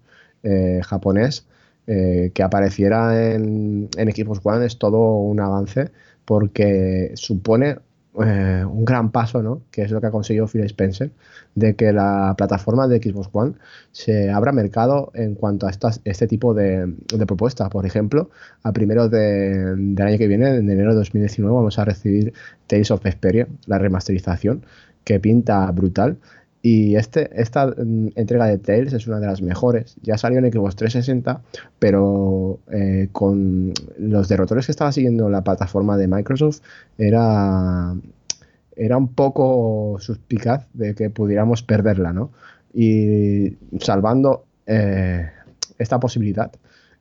eh, japonés, eh, que apareciera en, Xbox One es todo un avance porque supone eh, un gran paso, ¿no? que es lo que ha conseguido Phil Spencer, de que la plataforma de Xbox One se abra mercado en cuanto a este tipo de, de propuestas. Por ejemplo, a primeros de, del año que viene, en enero de 2019, vamos a recibir Tales of Vesperia, la remasterización, que pinta brutal y este, esta mm, entrega de Tales es una de las mejores. Ya salió en Xbox 360, pero eh, con los derrotores que estaba siguiendo la plataforma de Microsoft era era un poco suspicaz de que pudiéramos perderla, ¿no? Y salvando eh, esta posibilidad,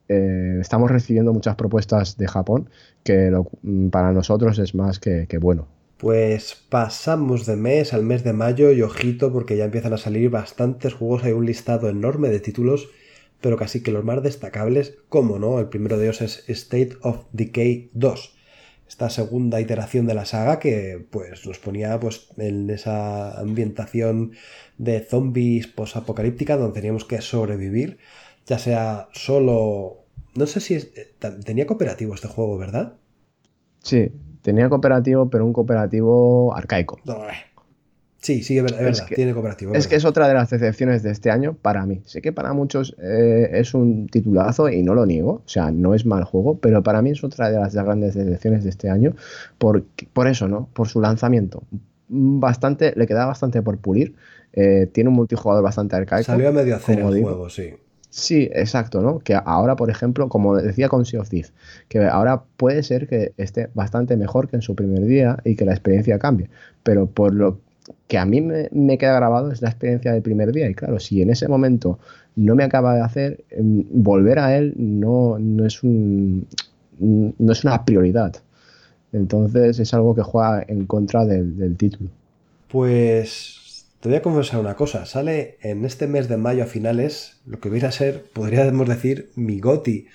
eh, estamos recibiendo muchas propuestas de Japón que mm, para nosotros es más que, que, bueno. Pues pasamos de mes al mes de mayo y ojito porque ya empiezan a salir bastantes juegos, hay un listado enorme de títulos, pero casi que los más destacables, como no, el primero de ellos es State of Decay 2 esta segunda iteración de la saga que pues nos ponía pues en esa ambientación de zombies posapocalíptica donde teníamos que sobrevivir, ya sea solo no sé si es... tenía cooperativo este juego, ¿verdad? Sí, tenía cooperativo, pero un cooperativo arcaico. Sí, sí, es verdad, tiene cooperativo. Es, que es otra de las decepciones de este año para mí. Sé que para muchos eh, es un titulazo y no lo niego, o sea, no es mal juego, pero para mí es otra de las grandes decepciones de este año por, por eso, ¿no? Por su lanzamiento. Bastante, le queda bastante por pulir. Eh, tiene un multijugador bastante arcaico. Salió a medio hacer el juego, sí. Sí, exacto, ¿no? Que ahora, por ejemplo, como decía con Sea que ahora puede ser que esté bastante mejor que en su primer día y que la experiencia cambie. Pero por lo que a mí me, queda grabado es la experiencia del primer día. Y claro, si en ese momento no me acaba de hacer, em, volver a él no, es un, no es una prioridad. Entonces es algo que juega en contra del, título. Pues te voy a confesar una cosa. Sale en este mes de mayo a finales lo que viene a ser, podríamos decir, mi goti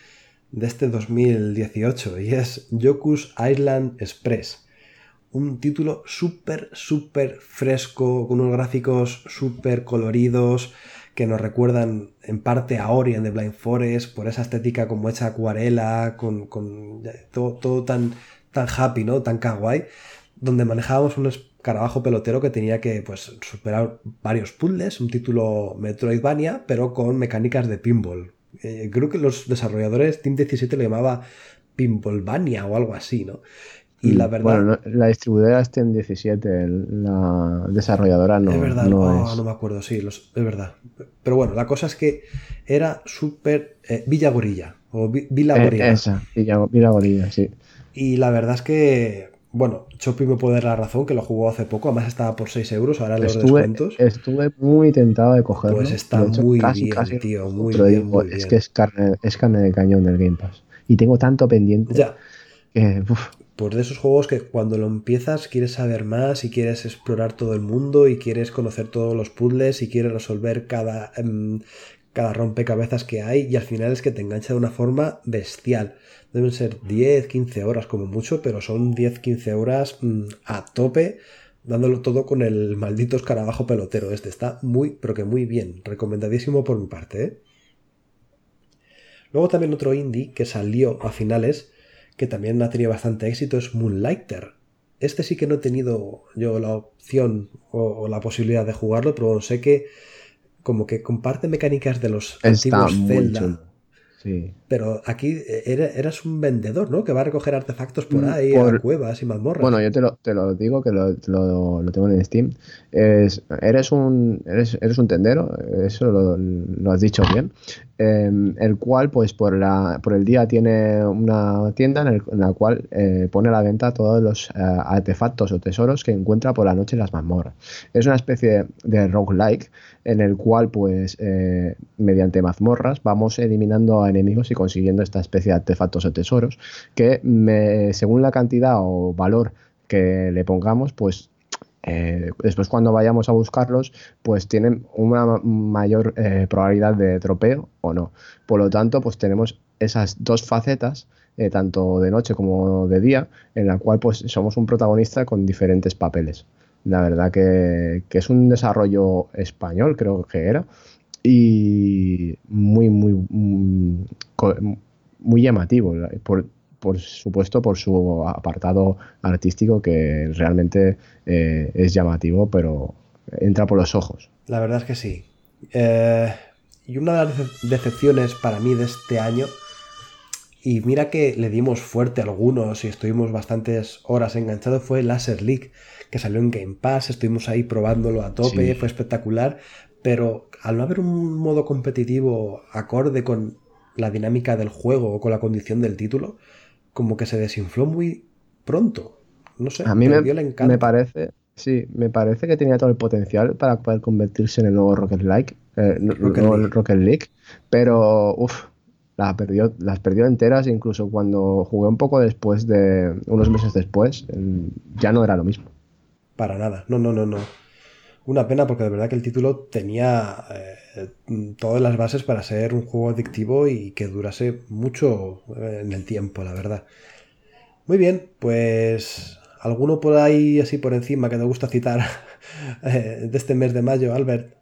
de este 2018 y es Yoku's Island Express un título súper, súper fresco, con unos gráficos súper coloridos, que nos recuerdan en parte a Ori The Blind Forest, por esa estética como hecha acuarela, con, todo, todo, tan, tan happy, ¿no? Tan kawaii, donde manejábamos un escarabajo pelotero que tenía que pues, superar varios puzzles, un título Metroidvania, pero con mecánicas de pinball. Eh, creo que los desarrolladores Team 17 lo llamaba Pinballvania o algo así, ¿no? Y la verdad. Bueno, la distribuidora es en 17, la desarrolladora no. Es verdad, no, no me acuerdo, sí, es verdad. Pero bueno, la cosa es que era súper. Eh, Villa Gorilla, o Villa eh, Gorilla. esa, Villa, Gorilla, sí. Y la verdad es que. Bueno, Chopi me puede dar la razón, que lo jugó hace poco, además estaba por 6 euros, ahora los descuentos. Estuve muy tentado de cogerlo. Pues está muy bien, tío, muy bien, Es que es carne, es carne de cañón del Game Pass. Y tengo tanto pendiente. Ya. Que, pues de esos juegos que cuando lo empiezas quieres saber más y quieres explorar todo el mundo y quieres conocer todos los puzzles y quieres resolver cada, em, cada rompecabezas que hay y al final es que te engancha de una forma bestial. Deben ser 10, 15 horas como mucho, pero son 10, 15 horas mm, a tope dándolo todo con el maldito escarabajo pelotero este. Está muy, pero que muy bien. Recomendadísimo por mi parte. ¿eh? Luego también otro indie que salió a finales que también ha tenido bastante éxito, es Moonlighter. Este sí que no he tenido yo la opción o, la posibilidad de jugarlo, pero sé que como que comparte mecánicas de los antiguos Zelda. Pero aquí eh, eras un vendedor, ¿no? Que va a recoger artefactos por mm, ahí, cuevas y mazmorras. Bueno, yo te lo, te lo digo, que lo, lo, tengo en Steam. Es, eres, un, eres, eres un tendero, eso lo, has dicho bien, em, el cual, pues por, la, por el día tiene una tienda en, la cual eh, pone a la venta todos los eh, artefactos o tesoros que encuentra por la noche en las mazmorras. Es una especie de, de roguelike en el cual, pues, mediante mazmorras vamos eliminando a enemigos y consiguiendo esta especie de artefactos o tesoros que según la cantidad o valor que le pongamos, pues eh, después cuando vayamos a buscarlos, pues tienen una mayor eh, probabilidad de tropeo o no. Por lo tanto, pues tenemos esas dos facetas, eh, tanto de noche como de día, en la cual pues somos un protagonista con diferentes papeles. La verdad que, que es un desarrollo español, creo que era, y muy, muy, mm, muy, llamativo, por, por, supuesto por su apartado artístico que realmente eh, es llamativo, pero entra por los ojos. La verdad es que sí. Eh, y una de las decepciones para mí de este año, y mira que le dimos fuerte a algunos y estuvimos bastantes horas enganchados, fue Laser League, que salió en Game Pass, estuvimos ahí probándolo a tope, fue espectacular, pero al no haber un modo competitivo acorde con la dinámica del juego o con la condición del título, como que se desinfló muy pronto. No sé, a mí me, me, parece, Sí, me parece que tenía todo el potencial para poder convertirse en el nuevo Rocket League, eh, Rocket, League. pero uff, las perdió, las perdió enteras, incluso cuando jugué un poco después de, unos meses después, ya no era lo mismo. Para nada, no, no, no, no. Una pena porque de verdad que el título tenía eh, todas las bases para ser un juego adictivo y que durase mucho eh, en el tiempo, la verdad. Muy bien, pues alguno por ahí así por encima que te gusta citar *laughs* eh, de este mes de mayo, Albert.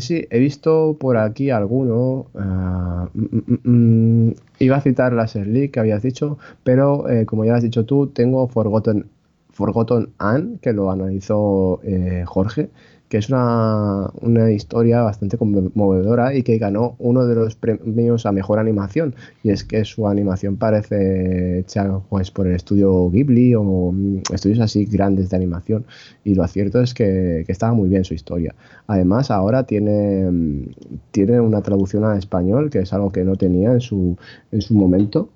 sí, he visto por aquí alguno. Ah, mm, mm, mm, iba a citar la League que habías dicho, pero como ya has dicho tú, tengo Forgotten, Forgotten Anne, que lo analizó Jorge, que es una, historia bastante conmovedora y que ganó uno de los premios a mejor animación. Y es que su animación parece hecha pues, por el estudio Ghibli o mm, estudios así grandes de animación. Y lo cierto es que, estaba muy bien su historia. Además, ahora tiene, mm, tiene una traducción al español, que es algo que no tenía en su, en su momento.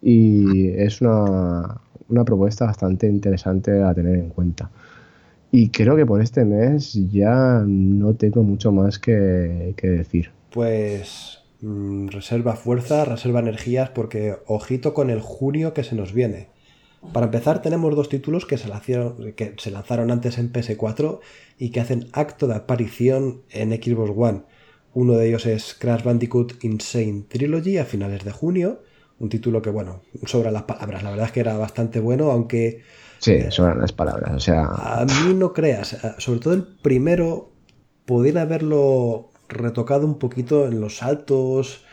Y es una, una propuesta bastante interesante a tener en cuenta. Y creo que por este mes ya no tengo mucho más que, decir. Pues mm, reserva fuerza, reserva energías, porque ojito con el junio que se nos viene. Para empezar, tenemos dos títulos que se, lanzaron, que se lanzaron antes en PS4 y que hacen acto de aparición en Xbox One. Uno de ellos es Crash Bandicoot Insane Trilogy a finales de junio. Un título que, bueno, sobra las palabras. La verdad es que era bastante bueno, aunque Sí, son las palabras. O sea. A mí no creas. Sobre todo el primero, podían haberlo retocado un poquito en los saltos.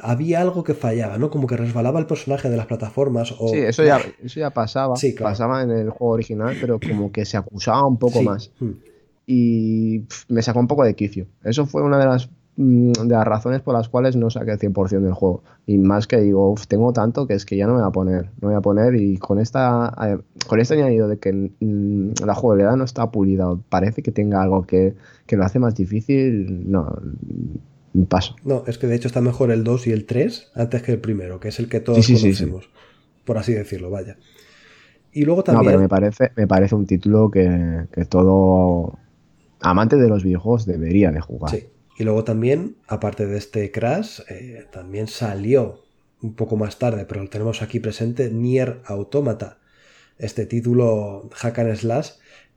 Había algo que fallaba, ¿no? Como que resbalaba el personaje de las plataformas. O... Sí, eso ya, eso ya pasaba. Pasaba en el juego original, pero como que se acusaba un poco más. Hmm. Y me sacó un poco de quicio. Eso fue una de las Mm, de las razones por las cuales no saqué el 100% del juego. Y más que digo, tengo tanto que es que ya no me voy a poner. No voy a poner y con esta eh, con este añadido de que mm, la jugabilidad no está pulida, parece que tenga algo que, lo hace más difícil, no, mm, paso. No, es que de hecho está mejor el 2 y el 3 antes que el primero, que es el que todos conocemos, por así decirlo, vaya. Y luego también... No, pero me parece, me parece un título que, que todo amante de los videojuegos debería de jugar. Sí. Y luego también, aparte de este Crash, eh, también salió un poco más tarde, pero lo tenemos aquí presente, Nier Automata. Este título Hack and Slash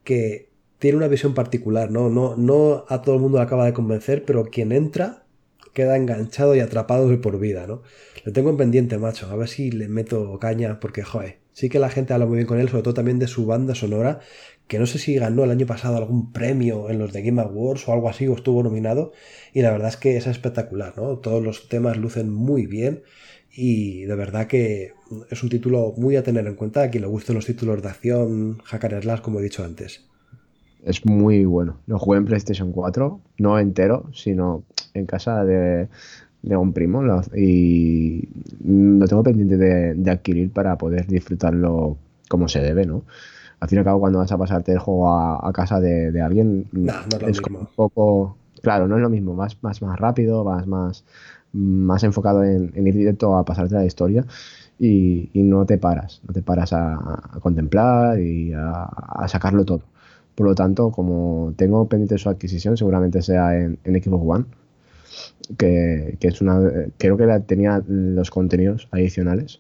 que tiene una visión particular, ¿no? No, no a todo el mundo le acaba de convencer, pero quien entra queda enganchado y atrapado de por vida, ¿no? Le tengo en pendiente, macho, a ver si le meto caña, porque, joder, sí que la gente habla muy bien con él, sobre todo también de su banda sonora, que no sé si ganó el año pasado algún premio en los de Game Awards o algo así, o estuvo nominado, y la verdad es que es espectacular, ¿no? Todos los temas lucen muy bien y de verdad que es un título muy a tener en cuenta a quien le gusten los títulos de acción, hacker slash, como he dicho antes. Es muy bueno. Lo jugué en PlayStation 4, no entero, sino en casa de, un primo y lo tengo pendiente de, de adquirir para poder disfrutarlo como se debe, ¿no? Al fin y al cabo cuando vas a pasarte el juego a, casa de, alguien es, un poco claro no es lo mismo vas más más rápido vas más más enfocado en, ir directo a pasarte la historia y, no te paras no te paras a, contemplar y a, sacarlo todo. Por lo tanto como tengo pendiente su adquisición seguramente sea en, en Xbox One que, que, es una creo que tenía los contenidos adicionales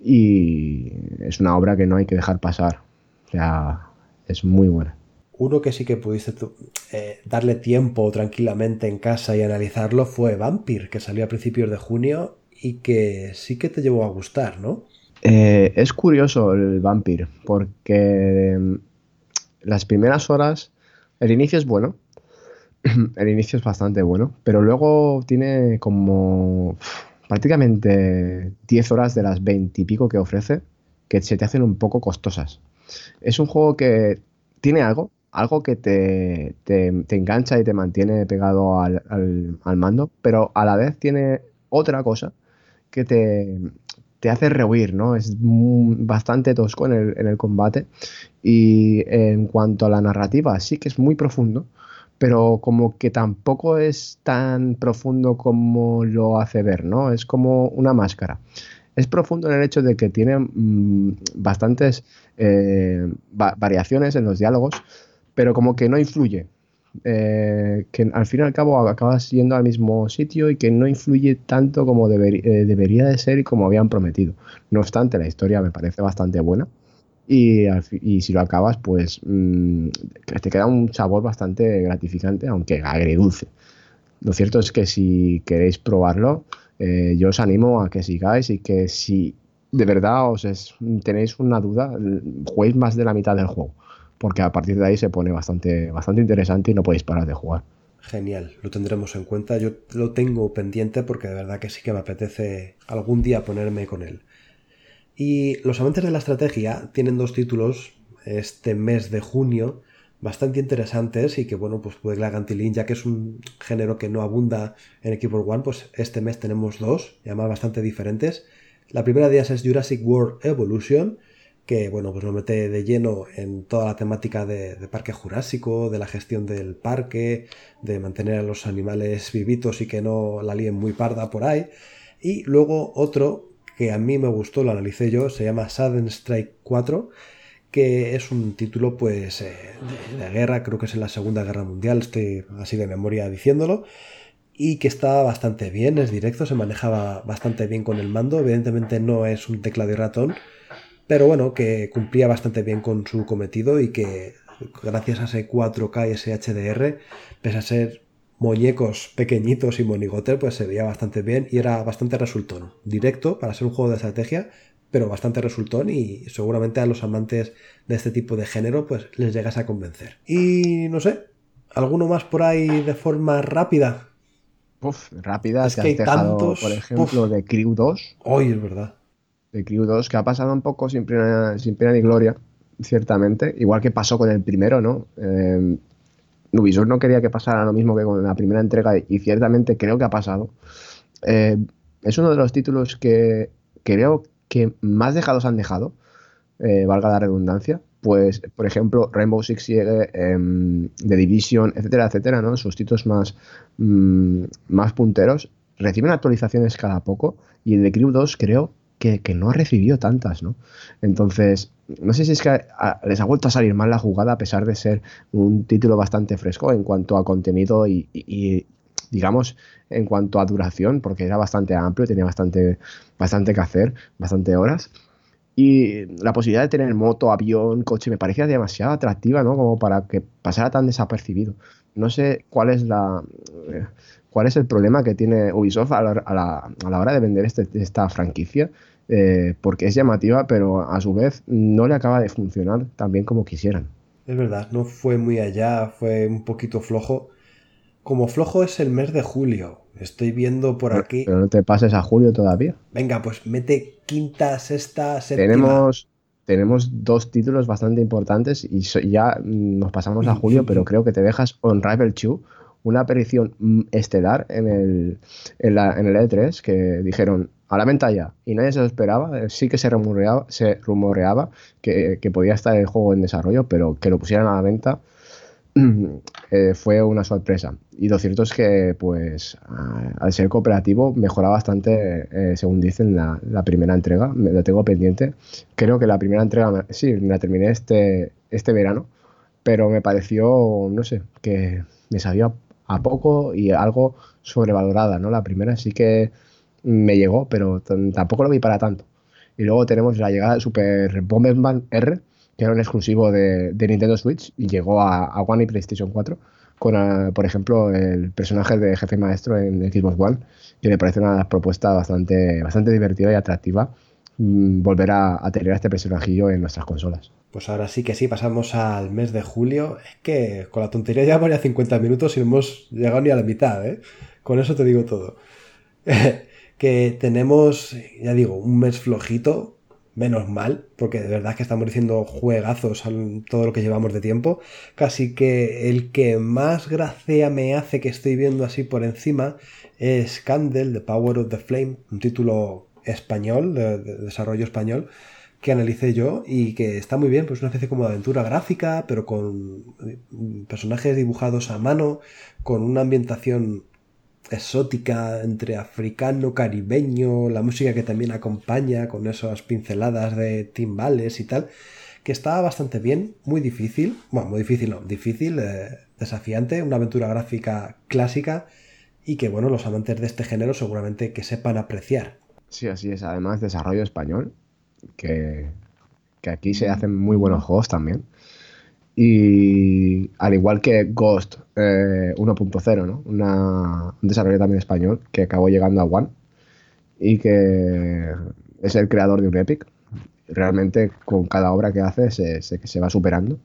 y es una obra que no hay que dejar pasar o sea, es muy buena. Uno que sí que pudiste eh, darle tiempo tranquilamente en casa y analizarlo fue Vampir, que salió a principios de junio y que sí que te llevó a gustar, ¿no? Eh, es curioso el Vampir, porque mm, las primeras horas, el inicio es bueno, *clears throat* el inicio es bastante bueno, pero luego tiene como prácticamente 10 horas de las 20 y pico que ofrece que se te hacen un poco costosas. Es un juego que tiene algo, algo que te, engancha y te mantiene pegado al, mando, pero a la vez tiene otra cosa que te, hace rehuir, ¿no? Es bastante tosco en el, en el, combate. Y en cuanto a la narrativa, sí que es muy profundo, pero como que tampoco es tan profundo como lo hace ver, ¿no? Es como una máscara es profundo en el hecho de que tiene mm, bastantes eh, variaciones en los diálogos, pero como que no influye. Eh, que al fin y al cabo acabas yendo al mismo sitio y que no influye tanto como eh, debería de ser y como habían prometido. No obstante, la historia me parece bastante buena y, si lo acabas, pues mm, te queda un sabor bastante gratificante, aunque agridulce. Lo cierto es que si queréis probarlo, eh, yo os animo a que sigáis y que si de verdad os tenéis una duda, juguéis más de la mitad del juego porque a partir de ahí se pone bastante, bastante interesante y no podéis parar de jugar. Genial, lo tendremos en cuenta. Yo lo tengo pendiente porque de verdad que sí que me apetece algún día ponerme con él. Y los amantes de la estrategia tienen dos títulos este mes de junio bastante interesantes y que bueno, pues puede que la Gantilín, ya que es un género que no abunda en Equipo One, pues este mes tenemos dos, y además bastante diferentes. La primera de ellas es Jurassic World Evolution, que bueno, pues nos mete de lleno en toda la temática de, parque jurásico, de la gestión del parque, de mantener a los animales vivitos y que no la líen muy parda por ahí. Y luego otro que a mí me gustó, lo analicé yo, se llama Sudden Strike 4, que es un título pues eh, de, guerra, creo que es en la Segunda Guerra Mundial, estoy así de memoria diciéndolo, y que está bastante bien, es directo, se manejaba bastante bien con el mando, evidentemente no es un teclado y ratón, pero bueno, que cumplía bastante bien con su cometido y que gracias a ese 4K y ese HDR, pese a ser muñecos pequeñitos y monigotes, pues se veía bastante bien y era bastante resultón. Directo para ser un juego de estrategia, pero bastante resultón y seguramente a los amantes de este tipo de género pues les llegas a convencer. Y no sé, ¿alguno más por ahí de forma rápida? Uf, rápida, es que, hay tantos, por ejemplo, de Crew 2. Hoy es verdad de Crew 2, que ha pasado un poco sin pena, sin pena ni gloria, ciertamente, igual que pasó con el primero, ¿no? Eh, Ubisoft no quería que pasara lo mismo que con la primera entrega y ciertamente creo que ha pasado. Eh, es uno de los títulos que creo que más dejados han dejado, eh, valga la redundancia. Pues, por ejemplo, Rainbow Six Siege, eh, The Division, etcétera, etcétera, ¿no? Sus títulos más, mm, más punteros reciben actualizaciones cada poco y el de Crew 2 creo que, no ha recibido tantas, ¿no? Entonces, no sé si es que les ha vuelto a salir mal la jugada a pesar de ser un título bastante fresco en cuanto a contenido y, digamos, en cuanto a duración, porque era bastante amplio, tenía bastante, bastante que hacer, bastante horas. Y la posibilidad de tener moto, avión, coche, me parecía demasiado atractiva, ¿no? Como para que pasara tan desapercibido. No sé cuál es la cuál es el problema que tiene Ubisoft a la, hora de vender este, esta franquicia, eh, porque es llamativa, pero a su vez no le acaba de funcionar tan bien como quisieran. Es verdad, no fue muy allá, fue un poquito flojo. Como flojo es el mes de julio. Estoy viendo por aquí. Pero no te pases a julio todavía. Venga, pues mete quinta, sexta, séptima. Tenemos, tenemos dos títulos bastante importantes y ya nos pasamos a julio, pero creo que te dejas On Rival 2 una aparición mm, estelar en el, en, el E3 que dijeron a la venta ya y nadie se lo esperaba. Eh, sí que se rumoreaba, se rumoreaba que, podía estar el juego en desarrollo, pero que lo pusieran a la venta *clears throat* eh, fue una sorpresa. Y lo cierto es que, pues, al ser cooperativo, mejora bastante, eh, según dicen, la, primera entrega. Me la tengo pendiente. Creo que la primera entrega, sí, me la terminé este, este verano, pero me pareció, no sé, que me sabía a poco y algo sobrevalorada, ¿no? La primera sí que me llegó, pero tampoco lo vi para tanto. Y luego tenemos la llegada de Super Bomberman R, que era un exclusivo de, Nintendo Switch y llegó a, One y PlayStation 4 con, ah, por ejemplo, el personaje de jefe maestro en Xbox One, que me parece una propuesta bastante, bastante divertida y atractiva mm, volver a, tener a este personajillo en nuestras consolas. Pues ahora sí que sí, pasamos al mes de julio. Es que con la tontería ya varía 50 minutos y no hemos llegado ni a la mitad, ¿eh? Con eso te digo todo. *laughs* que tenemos, ya digo, un mes flojito, menos mal, porque de verdad que estamos diciendo juegazos todo lo que llevamos de tiempo. Casi que el que más gracia me hace que estoy viendo así por encima es Candle, The Power of the Flame, un título español, de desarrollo español que analicé yo y que está muy bien, pues una especie como de aventura gráfica, pero con personajes dibujados a mano, con una ambientación exótica entre africano, caribeño, la música que también acompaña con esas pinceladas de timbales y tal, que estaba bastante bien, muy difícil, bueno, muy difícil no, difícil, eh, desafiante, una aventura gráfica clásica y que, bueno, los amantes de este género seguramente que sepan apreciar. Sí, así es. Además, desarrollo español, que, que aquí se hacen muy buenos juegos también. Y al igual que Ghost 1.0, eh, ¿no? un desarrollo también español que acabó llegando a One y que es el creador de un Epic. Realmente con cada obra que hace se, se, va superando.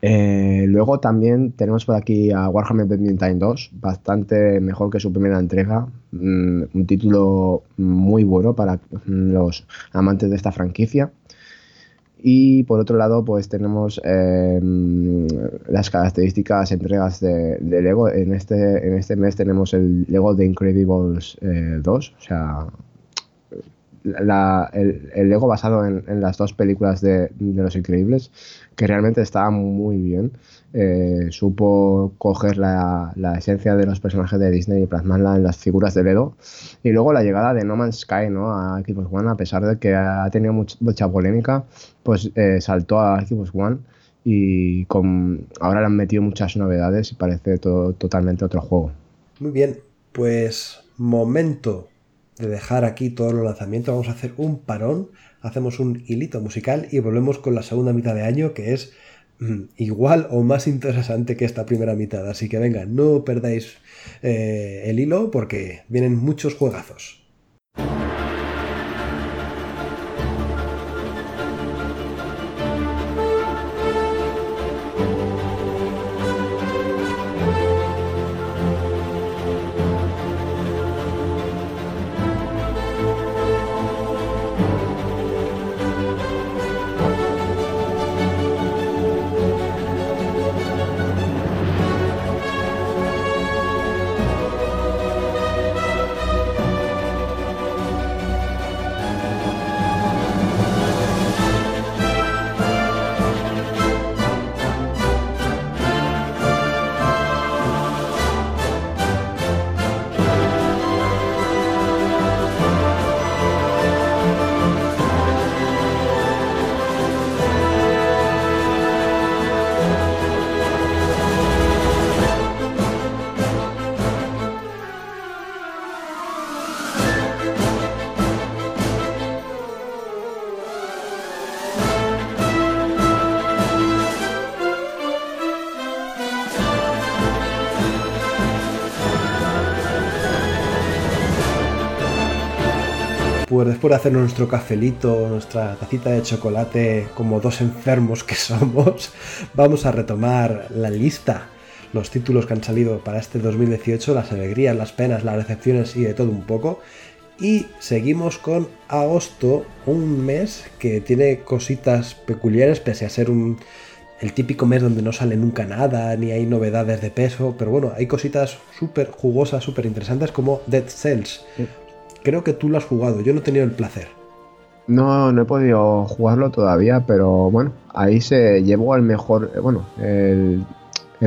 Eh, luego también tenemos por aquí a Warhammer Time 2, bastante mejor que su primera entrega. Mm, un título muy bueno para los amantes de esta franquicia. Y por otro lado, pues tenemos em, las características entregas de, Lego. En este, en este mes tenemos el Lego The Incredibles 2, eh, o sea, el, Lego basado en, las dos películas de, Los Increíbles, que realmente estaba muy bien. Eh, supo coger la, esencia de los personajes de Disney y plasmarla en las figuras de Lego. Y luego la llegada de No Man's Sky ¿no? a Xbox One, a pesar de que ha tenido mucha, polémica, pues eh, saltó a Xbox One y con, ahora le han metido muchas novedades y parece todo, totalmente otro juego. Muy bien, pues momento de dejar aquí todos los lanzamientos, vamos a hacer un parón, hacemos un hilito musical y volvemos con la segunda mitad de año que es igual o más interesante que esta primera mitad. Así que venga, no perdáis eh, el hilo porque vienen muchos juegazos. Hacer nuestro cafelito, nuestra tacita de chocolate, como dos enfermos que *laughs* somos, vamos a retomar la lista, los títulos que han salido para este 2018, las alegrías, las penas, las recepciones y de todo un poco. Y seguimos con agosto, un mes que tiene cositas peculiares, pese a ser un, el típico mes donde no sale nunca nada, ni hay novedades de peso, pero bueno, hay cositas súper jugosas, súper interesantes como Dead Cells, Creo que tú lo has jugado, yo no he tenido el placer. No, no he podido jugarlo todavía, pero bueno, ahí se llevó el mejor, eh, bueno, el,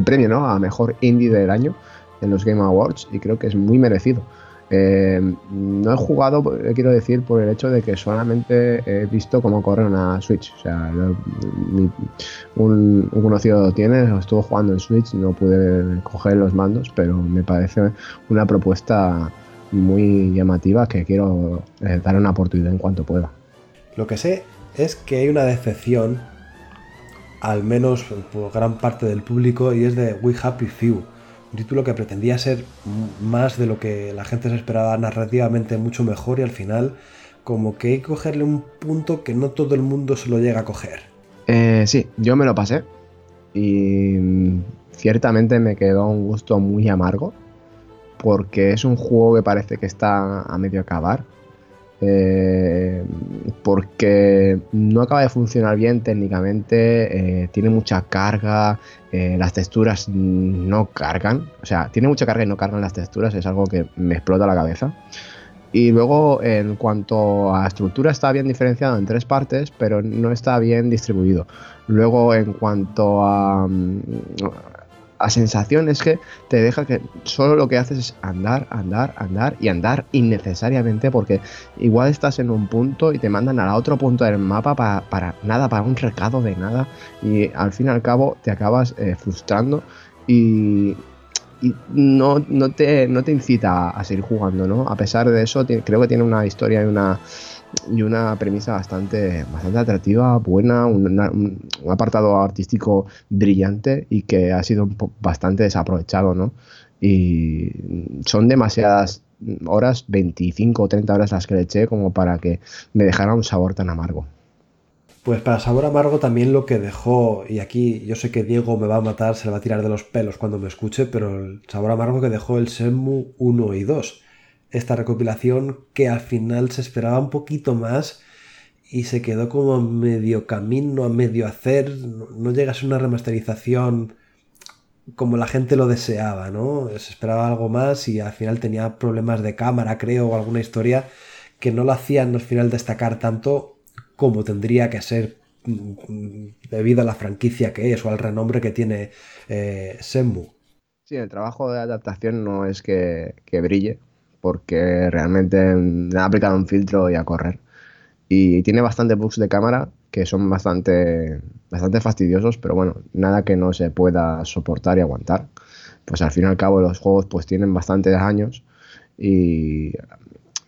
premio, ¿no? A mejor indie del año en los Game Awards y creo que es muy merecido. Eh, no he jugado, eh, quiero decir, por el hecho de que solamente he visto cómo corre una Switch. O sea, un, un, conocido lo tiene, estuvo jugando en Switch, no pude coger los mandos, pero me parece una propuesta muy llamativa que quiero eh, dar una oportunidad en cuanto pueda. Lo que sé es que hay una decepción, al menos por gran parte del público, y es de We Happy Few. Un título que pretendía ser más de lo que la gente se esperaba narrativamente mucho mejor y al final como que hay que cogerle un punto que no todo el mundo se lo llega a coger. Eh, sí, yo me lo pasé y mm, ciertamente me quedó un gusto muy amargo porque es un juego que parece que está a medio acabar. Eh, porque no acaba de funcionar bien técnicamente, eh, tiene mucha carga, eh, las texturas no cargan, o sea, tiene mucha carga y no cargan las texturas, es algo que me explota la cabeza. Y luego, en cuanto a estructura, está bien diferenciado en tres partes, pero no está bien distribuido. Luego, en cuanto a, la sensación es que te deja que solo lo que haces es andar, andar, andar y andar innecesariamente porque igual estás en un punto y te mandan al otro punto del mapa para, nada, para un recado de nada y al fin y al cabo te acabas eh, frustrando y, no, no, te, no te incita a seguir jugando, ¿no? A pesar de eso, creo que tiene una historia y una y una premisa bastante, bastante atractiva, buena, un, apartado artístico brillante y que ha sido bastante desaprovechado, ¿no? Y son demasiadas horas, 25 o 30 horas las que le eché como para que me dejara un sabor tan amargo. Pues para sabor amargo también lo que dejó, y aquí yo sé que Diego me va a matar, se le va a tirar de los pelos cuando me escuche, pero el sabor amargo que dejó el Semu 1 y 2 esta recopilación que al final se esperaba un poquito más y se quedó como a medio camino, a medio hacer, no llega a ser una remasterización como la gente lo deseaba, ¿no? Se esperaba algo más y al final tenía problemas de cámara, creo, o alguna historia que no lo hacían al final destacar tanto como tendría que ser mm, debido a la franquicia que es o al renombre que tiene eh. Sí, el trabajo de adaptación no es que, que brille, porque realmente le han aplicado un filtro y a correr. Y tiene bastante bugs de cámara que son bastante, bastante fastidiosos, pero bueno, nada que no se pueda soportar y aguantar. Pues al fin y al cabo los juegos pues tienen bastantes años y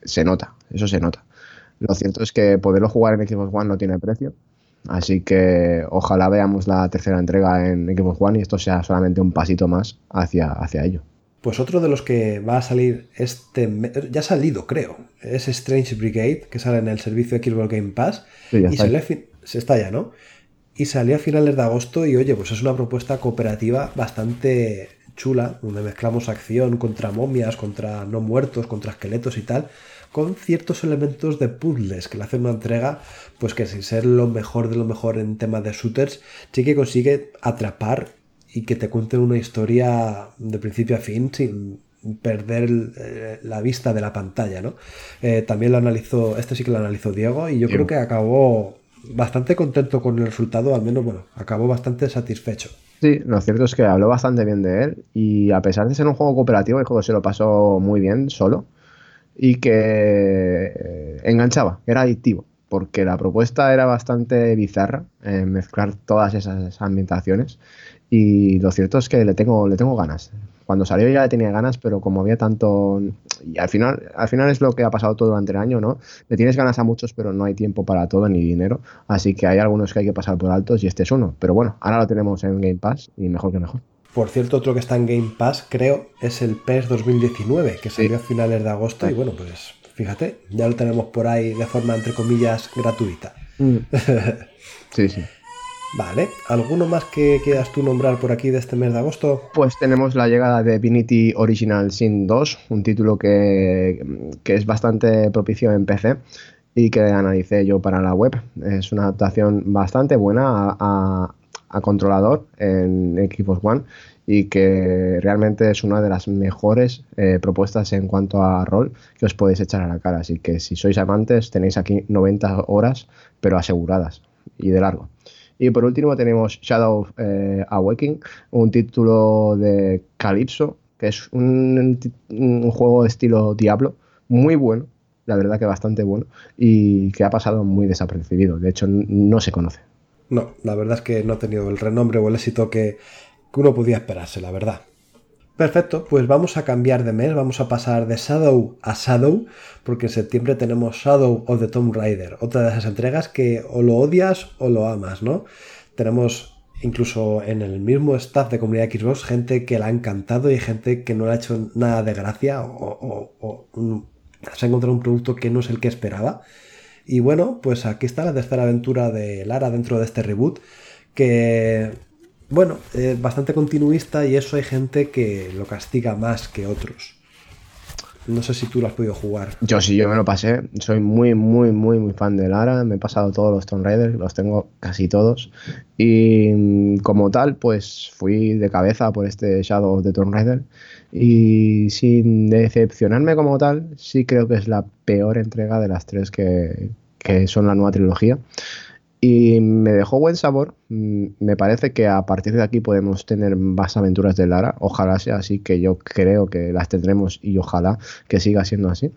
se nota, eso se nota. Lo cierto es que poderlo jugar en Xbox One no tiene precio, así que ojalá veamos la tercera entrega en Xbox One y esto sea solamente un pasito más hacia, hacia ello. Pues otro de los que va a salir este ya ha salido, creo, es Strange Brigade, que sale en el servicio de Xbox Game Pass. y se está ya, ¿no? Y salió a finales de agosto y oye, pues es una propuesta cooperativa bastante chula, donde mezclamos acción contra momias, contra no muertos, contra esqueletos y tal, con ciertos elementos de puzzles que le hacen una entrega, pues que sin ser lo mejor de lo mejor en temas de shooters, sí que consigue atrapar y que te cuenten una historia de principio a fin sin perder eh, la vista de la pantalla, ¿no? Eh, también lo analizó, este sí que lo analizó Diego y yo creo que acabó bastante contento con el resultado, al menos, bueno, acabó bastante satisfecho. Sí, lo cierto es que habló bastante bien de él y a pesar de ser un juego cooperativo, el juego se lo pasó muy bien solo y que eh, enganchaba, era adictivo, porque la propuesta era bastante bizarra, mezclar todas esas ambientaciones y lo cierto es que le tengo, le tengo ganas. Cuando salió ya le tenía ganas, pero como había tanto. Y al final, al final es lo que ha pasado todo durante el año, ¿no? Le tienes ganas a muchos, pero no hay tiempo para todo ni dinero. Así que hay algunos que hay que pasar por altos y este es uno. Pero bueno, ahora lo tenemos en Game Pass y mejor que mejor. Por cierto, otro que está en Game Pass, creo, es el PES 2019, que salió a finales de agosto. Y bueno, pues fíjate, ya lo tenemos por ahí de forma, entre comillas, gratuita. Mm. *laughs* Sí, sí. Vale, ¿alguno más que quieras tú nombrar por aquí de este mes de agosto? Pues tenemos la llegada de Divinity Original Sin 2, un título que, es bastante propicio en PC y que analicé yo para la web. Es una adaptación bastante buena a, controlador en Xbox One y que realmente es una de las mejores eh, propuestas en cuanto a rol que os podéis echar a la cara. Así que si sois amantes tenéis aquí 90 horas pero aseguradas y de largo. Y por último tenemos Shadow eh, Awakening, un título de Calypso, que es un, juego de estilo Diablo, muy bueno, la verdad que bastante bueno, y que ha pasado muy desapercibido. De hecho, no se conoce. No, la verdad es que no ha tenido el renombre o el éxito que uno podía esperarse, la verdad. Perfecto, pues vamos a cambiar de mes, vamos a pasar de Shadow a Shadow, porque en septiembre tenemos Shadow of the Tomb Raider, otra de esas entregas que o lo odias o lo amas, ¿no? Tenemos incluso en el mismo staff de comunidad Xbox gente que la ha encantado y gente que no le ha hecho nada de gracia o, se ha encontrado un producto que no es el que esperaba. Y bueno, pues aquí está la tercera aventura de Lara dentro de este reboot, que bueno, eh, bastante continuista y eso hay gente que lo castiga más que otros. No sé si tú lo has podido jugar. Yo sí, yo me lo pasé. Soy muy, muy, muy, muy fan de Lara. Me he pasado todos los Tomb Raiders, los tengo casi todos. Y mm, como tal, pues fui de cabeza por este Shadow de Tomb Raider. Y sin decepcionarme como tal, sí creo que es la peor entrega de las tres que son la nueva trilogía. Y me dejó buen sabor. Mm, Me parece que a partir de aquí podemos tener más aventuras de Lara. Ojalá sea así, que yo creo que las tendremos y ojalá que siga siendo así.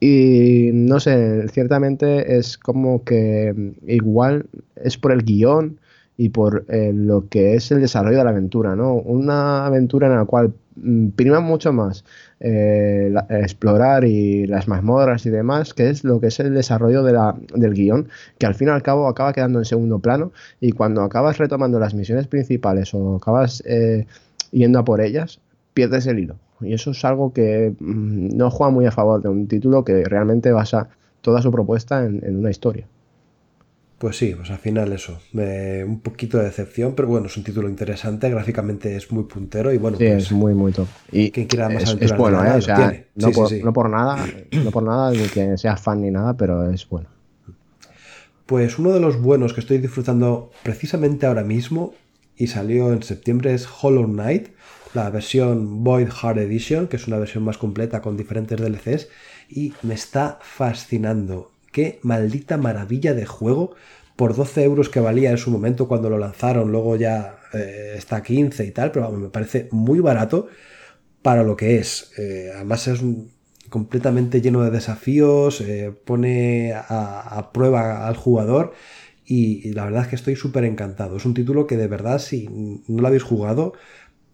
Y no sé, ciertamente es como que igual es por el guion y por eh, lo que es el desarrollo de la aventura, ¿no? Una aventura en la cual prima mucho más eh, la- explorar y las mazmorras y demás, que es lo que es el desarrollo de la- del guion, que al fin y al cabo acaba quedando en segundo plano y cuando acabas retomando las misiones principales o acabas eh, yendo a por ellas, pierdes el hilo. Y eso es algo que mm, no juega muy a favor de un título que realmente basa toda su propuesta en una historia. Pues sí, pues al final eso. un poquito de decepción, pero bueno, es un título interesante. Gráficamente es muy puntero y bueno, Sí, pues, es muy, muy top. Y Quien quiera más es, es bueno, ¿eh? O sea, no, Sí, sí, por, sí. no por nada, no por nada ni que sea fan ni nada, pero es bueno. Pues uno de los buenos que estoy disfrutando precisamente ahora mismo y salió en septiembre es Hollow Knight, la versión Void Heart Edition, que es una versión más completa con diferentes DLCs y me está fascinando. Qué maldita maravilla de juego por 12 euros que valía en su momento cuando lo lanzaron, luego ya eh, está a 15 y tal, pero me parece muy barato para lo que es. Eh, además es completamente lleno de desafíos, eh, pone a, a prueba al jugador y, y la verdad es que estoy súper encantado. Es un título que de verdad si no lo habéis jugado,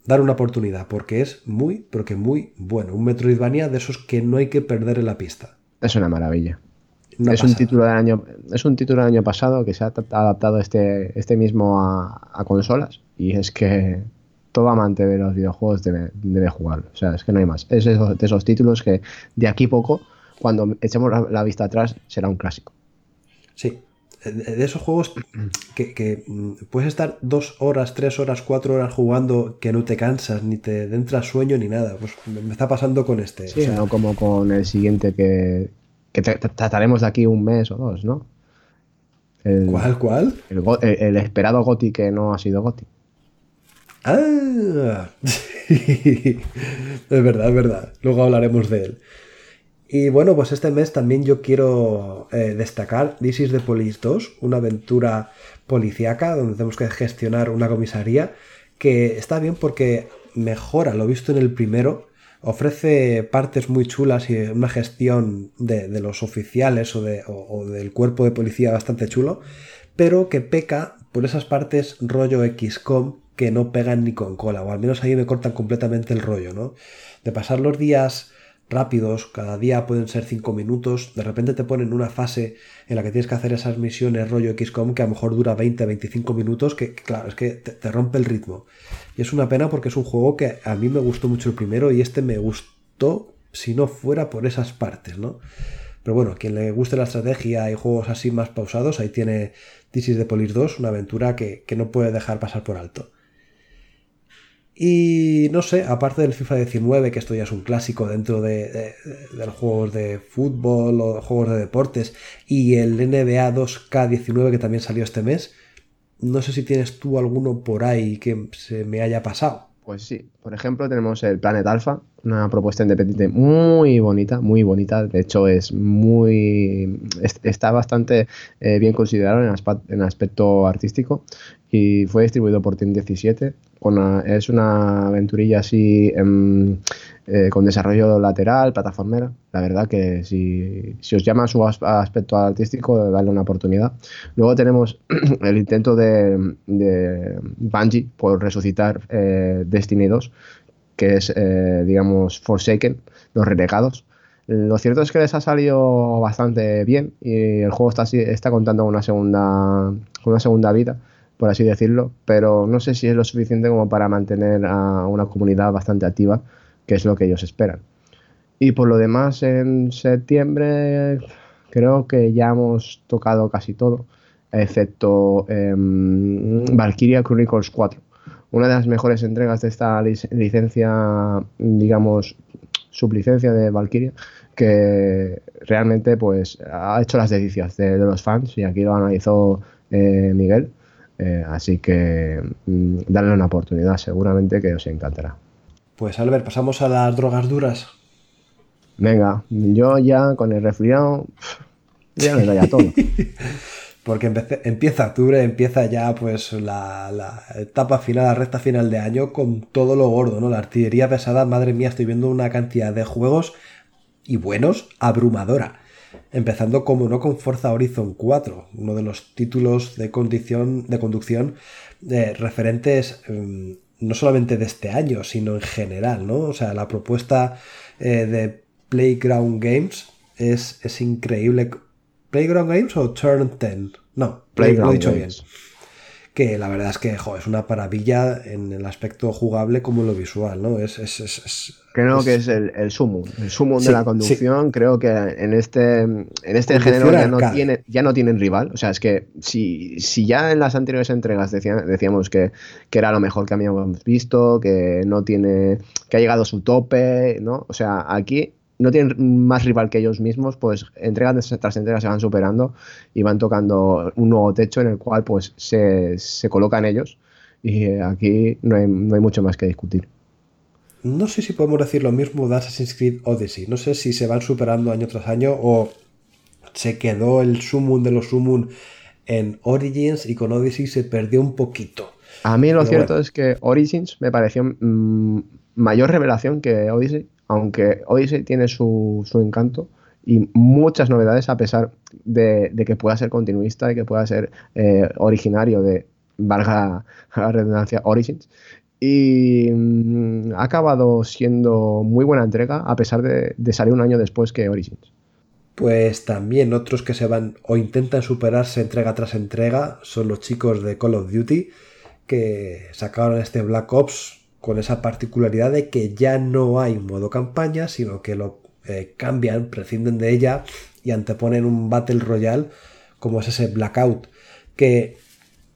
dar una oportunidad porque es muy, pero que muy bueno. Un Metroidvania de esos que no hay que perder en la pista. Es una maravilla. Es un título del año, es un título del año pasado que se ha adaptado este, este mismo a, a consolas. Y es que todo amante de los videojuegos debe, debe jugarlo. O sea, es que no hay más. Es esos- de esos títulos que de aquí poco, cuando echemos la, la vista atrás, será un clásico. Sí, de esos juegos que, que, mm, puedes estar dos horas, tres horas, cuatro horas jugando que no te cansas, ni te entra sueño ni nada. Pues me me está pasando con este. Sí, o sea, no como con el siguiente que, que tra- tra- trataremos de aquí un mes o dos, ¿no? El, ¿Cuál, cuál? El, el- el esperado Goti que no ha sido Goti. Ah, *laughs* sí. es verdad, es verdad. Luego hablaremos de él. Y bueno, pues este mes también yo quiero eh, destacar This is the Police 2, una aventura policíaca donde tenemos que gestionar una comisaría que está bien porque mejora lo visto en el primero, ofrece partes muy chulas y una gestión de, de los oficiales o, de- o- o del cuerpo de policía bastante chulo, pero que peca por esas partes rollo XCOM que no pegan ni con cola, o al menos ahí me cortan completamente el rollo, ¿no? De pasar los días rápidos, cada día pueden ser 5 minutos, de repente te ponen una fase en la que tienes que hacer esas misiones rollo XCOM que a lo mejor dura 20, 25 minutos, que, claro, es que te, rompe el ritmo. Y es una pena porque es un juego que a mí me gustó mucho el primero y este me gustó si no fuera por esas partes, ¿no? Pero bueno, quien le guste la estrategia y juegos así más pausados, ahí tiene This is the Police 2, una aventura que, que no puede dejar pasar por alto. Y no sé, aparte del FIFA 19, que esto ya es un clásico dentro de, los juegos de fútbol o juegos de deportes, y el NBA 2K19 que también salió este mes, no sé si tienes tú alguno por ahí que se me haya pasado. Pues sí, por ejemplo tenemos el Planet Alpha, una propuesta independiente muy bonita, muy bonita, de hecho es muy, es- está bastante eh, bien considerado en, aspecto artístico y fue distribuido por Team 17, con es una aventurilla así eh, con desarrollo lateral, plataformera, la verdad que si, si os llama su as- aspecto artístico, dale una oportunidad. Luego tenemos *clears throat* el intento de, de Bungie por resucitar eh, Destiny 2, que es, eh, digamos, Forsaken, los renegados. Lo cierto es que les ha salido bastante bien y el juego está, está contando con una segunda, una segunda vida, por así decirlo, pero no sé si es lo suficiente como para mantener a una comunidad bastante activa, que es lo que ellos esperan. Y por lo demás, en septiembre creo que ya hemos tocado casi todo, excepto em, Valkyria Chronicles 4. Una de las mejores entregas de esta lic- licencia, digamos, sublicencia de Valkyria, que realmente pues ha hecho las delicias de, de los fans y aquí lo analizó eh, Miguel. Eh, así que mm, darle una oportunidad, seguramente que os encantará. Pues Albert, pasamos a las drogas duras. Venga, yo ya con el resfriado, ya me da ya todo. *laughs* porque empieza octubre, empieza ya pues la, la, etapa final, la recta final de año con todo lo gordo, ¿no? La artillería pesada, madre mía, estoy viendo una cantidad de juegos y buenos abrumadora. Empezando como no con Forza Horizon 4, uno de los títulos de, condición, de conducción de referentes em, no solamente de este año, sino en general, ¿no? O sea, la propuesta eh, de Playground Games es, es increíble ¿Playground Games o Turn 10? No, Playground lo he dicho bien. Que la verdad es que es una maravilla en el aspecto jugable como en lo visual, ¿no? Es, creo que es el, el sumo, el sumo de la conducción. Creo que en este, en este género ya no, tiene, ya no tienen rival. O sea, es que si, si ya en las anteriores entregas decíamos que, que, era lo mejor que habíamos visto, que no tiene, que ha llegado a su tope, ¿no? O sea, aquí no tienen más rival que ellos mismos, pues entrega tras entrega se van superando y van tocando un nuevo techo en el cual pues se, colocan ellos y eh, aquí no hay, mucho más que discutir. No sé si podemos decir lo mismo de Assassin's Creed Odyssey, no sé si se van superando año tras año o se quedó el sumum de los sumum en Origins y con Odyssey se perdió un poquito. A mí lo cierto es que Origins me pareció mm, mayor revelación que Odyssey aunque Odyssey tiene su, encanto y muchas novedades a pesar de, que pueda ser continuista y que pueda ser eh, originario de, valga la redundancia, Origins. Y mm, ha acabado siendo muy buena entrega a pesar de, de, salir un año después que Origins. Pues también otros que se van o intentan superarse entrega tras entrega son los chicos de Call of Duty que sacaron este Black Ops con esa particularidad de que ya no hay modo campaña, sino que lo eh, cambian, prescinden de ella y anteponen un Battle Royale como es ese Blackout, que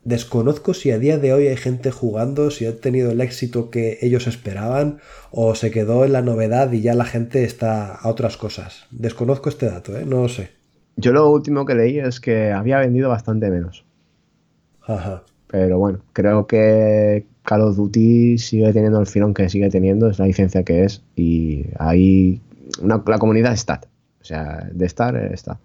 desconozco si a día de hoy hay gente jugando, si ha tenido el éxito que ellos esperaban o se quedó en la novedad y ya la gente está a otras cosas. Desconozco este dato, ¿eh? no lo sé. Yo lo último que leí es que había vendido bastante menos. Ajá. Pero bueno, creo que Call of Duty sigue teniendo el filón que sigue teniendo, es la licencia que es, y ahí la comunidad está. O sea, de estar, está.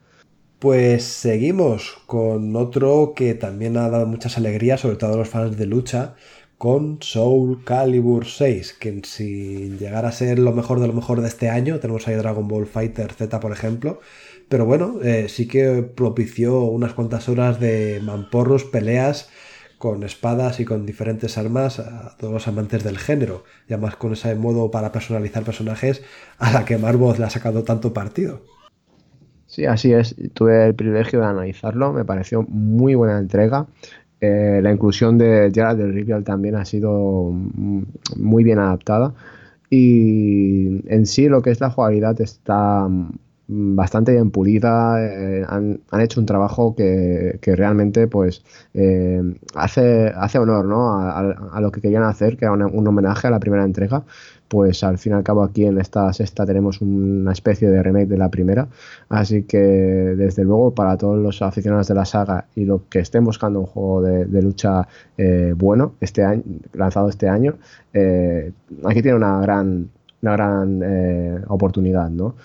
Pues seguimos con otro que también ha dado muchas alegrías, sobre todo a los fans de lucha, con Soul Calibur 6, que sin llegar a ser lo mejor de lo mejor de este año, tenemos ahí Dragon Ball Fighter Z, por ejemplo, pero bueno, eh, sí que propició unas cuantas horas de mamporros, peleas, con espadas y con diferentes armas a todos los amantes del género, y además con ese modo para personalizar personajes a la que Marvel le ha sacado tanto partido. Sí, así es. Tuve el privilegio de analizarlo, me pareció muy buena entrega. Eh, la inclusión de Gerald del Rivial también ha sido muy bien adaptada. Y en sí lo que es la jugabilidad está bastante bien pulida, eh, han, hecho un trabajo que, realmente pues eh, hace, hace honor ¿no? a, lo que querían hacer, que era un, homenaje a la primera entrega. Pues al fin y al cabo aquí en esta sexta tenemos una especie de remake de la primera. Así que desde luego para todos los aficionados de la saga y los que estén buscando un juego de, lucha eh, bueno, este año, lanzado este año, aquí tiene una gran, una gran oportunidad, ¿no?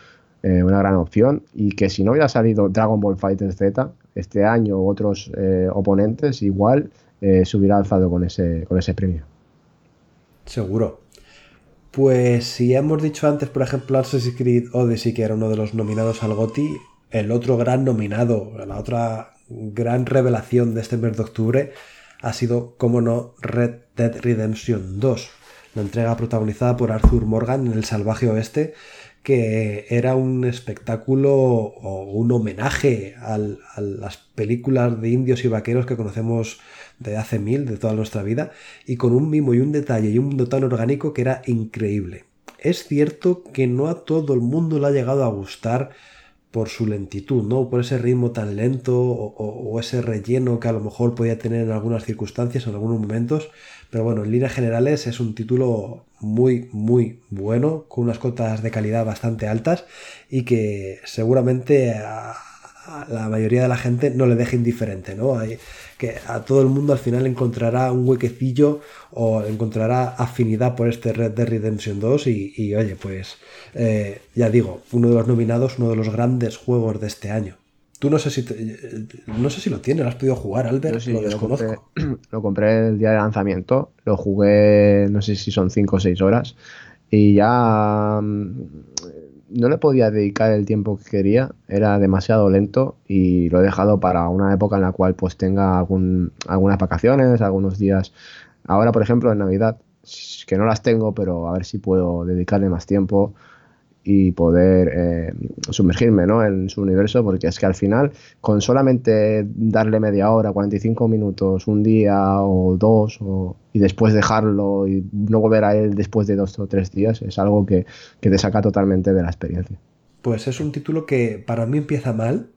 Eh, una gran opción y que si no hubiera salido Dragon Ball Fighter Z este año otros eh, oponentes, igual eh, se hubiera alzado con ese, con ese premio. Seguro. Pues si hemos dicho antes, por ejemplo, Assassin's Creed Odyssey, que era uno de los nominados al GOTY, el otro gran nominado, la otra gran revelación de este mes de octubre ha sido, como no, Red Dead Redemption 2, la entrega protagonizada por Arthur Morgan en el Salvaje Oeste, que era un espectáculo o un homenaje a las películas de indios y vaqueros que conocemos de hace mil, de toda nuestra vida, y con un mimo y un detalle y un mundo tan orgánico que era increíble. Es cierto que no a todo el mundo le ha llegado a gustar por su lentitud, ¿no? Por ese ritmo tan lento o, o, ese relleno que a lo mejor podía tener en algunas circunstancias, en algunos momentos, pero bueno, en líneas generales es un título muy, muy bueno, con unas cotas de calidad bastante altas y que seguramente a, la mayoría de la gente no le deje indiferente, ¿no? Hay, que a todo el mundo al final encontrará un huequecillo o encontrará afinidad por este Red Dead Redemption 2 y, oye, pues eh, ya digo, uno de los nominados, uno de los grandes juegos de este año. Tú no sé si no sé si lo tienes, lo has podido jugar, Albert, lo desconozco. *clears throat* Lo compré, el día de lanzamiento, lo jugué, no sé si son 5 o 6 horas, y ya mm, no le podía dedicar el tiempo que quería, era demasiado lento y lo he dejado para una época en la cual pues tenga algún, algunas vacaciones, algunos días. Ahora, por ejemplo, en Navidad, que no las tengo, pero a ver si puedo dedicarle más tiempo y poder eh, sumergirme ¿no? en su universo, porque es que al final, con solamente darle media hora, 45 minutos, un día o dos, y después dejarlo y no volver a él después de dos o tres días, es algo que, que te saca totalmente de la experiencia. Pues es un título que para mí empieza mal,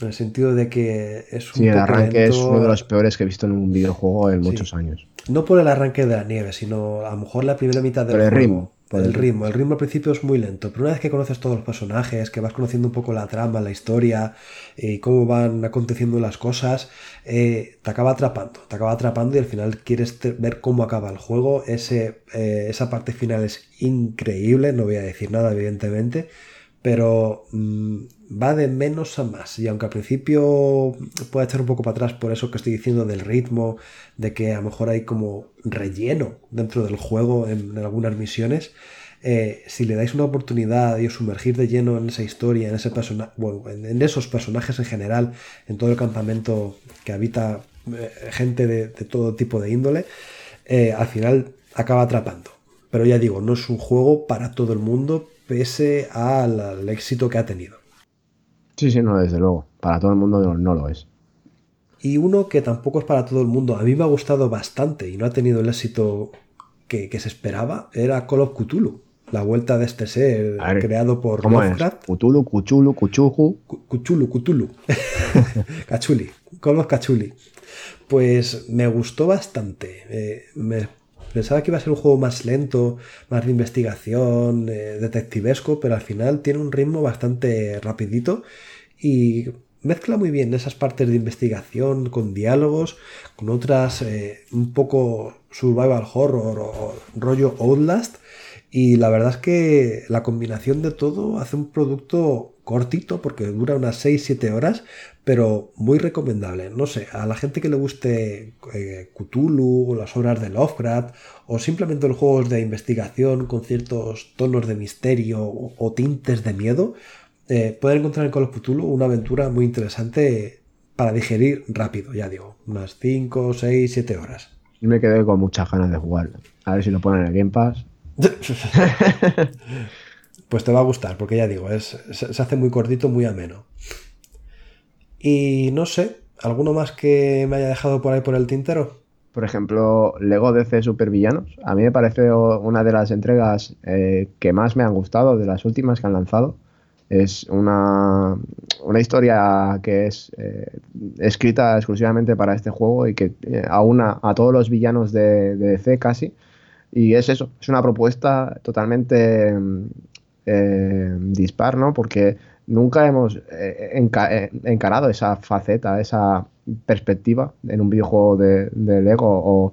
en el sentido de que es un. Sí, el arranque es uno de los peores que he visto en un videojuego en muchos años. No por el arranque de la nieve, sino a lo mejor la primera mitad del el ritmo el ritmo, el ritmo al principio es muy lento, pero una vez que conoces todos los personajes, que vas conociendo un poco la trama, la historia y eh, cómo van aconteciendo las cosas, eh, te acaba atrapando, te acaba atrapando y al final quieres ver cómo acaba el juego. Ese, eh, esa parte final es increíble, no voy a decir nada evidentemente, pero mm, va de menos a más. Y aunque al principio pueda echar un poco para atrás por eso que estoy diciendo del ritmo, de que a lo mejor hay como relleno dentro del juego en, algunas misiones, eh, si le dais una oportunidad y os sumergir de lleno en esa historia, en, ese en, esos personajes en general, en todo el campamento que habita eh, gente de, todo tipo de índole, eh, al final acaba atrapando. Pero ya digo, no es un juego para todo el mundo, pese al, éxito que ha tenido. Sí, sí, no, desde luego. Para todo el mundo no, lo es. Y uno que tampoco es para todo el mundo, a mí me ha gustado bastante y no ha tenido el éxito que, se esperaba, era Call of Cthulhu. La vuelta de este ser creado por ¿cómo Lovecraft. Es? Cthulhu, Cuchulu, Cuchuju. Cuchulu, Cthulhu. Cachuli. *laughs* Call of Cachuli. Pues me gustó bastante. Eh, me Pensaba que iba a ser un juego más lento, más de investigación, eh, detectivesco, pero al final tiene un ritmo bastante rapidito y mezcla muy bien esas partes de investigación con diálogos, con otras eh, un poco survival horror o rollo Outlast. Y la verdad es que la combinación de todo hace un producto cortito porque dura unas 6-7 horas, pero muy recomendable. No sé, a la gente que le guste eh, Cthulhu o las obras de Lovecraft o simplemente los juegos de investigación con ciertos tonos de misterio o, tintes de miedo, eh, pueden encontrar en Call of Cthulhu una aventura muy interesante para digerir rápido, ya digo, unas 5, 6, 7 horas. Y me quedé con muchas ganas de jugar. A ver si lo ponen en el Game Pass. *laughs* pues te va a gustar, porque ya digo, es, se hace muy cortito, muy ameno. Y no sé, ¿alguno más que me haya dejado por ahí por el tintero? Por ejemplo, Lego DC Supervillanos. A mí me parece una de las entregas eh, que más me han gustado, de las últimas que han lanzado. Es una, una historia que es eh, escrita exclusivamente para este juego y que eh, aúna a todos los villanos de, de, DC casi. Y es eso, es una propuesta totalmente dispar, ¿no? Porque nunca hemos eh, eh, encarado esa faceta, esa perspectiva en un videojuego de, Lego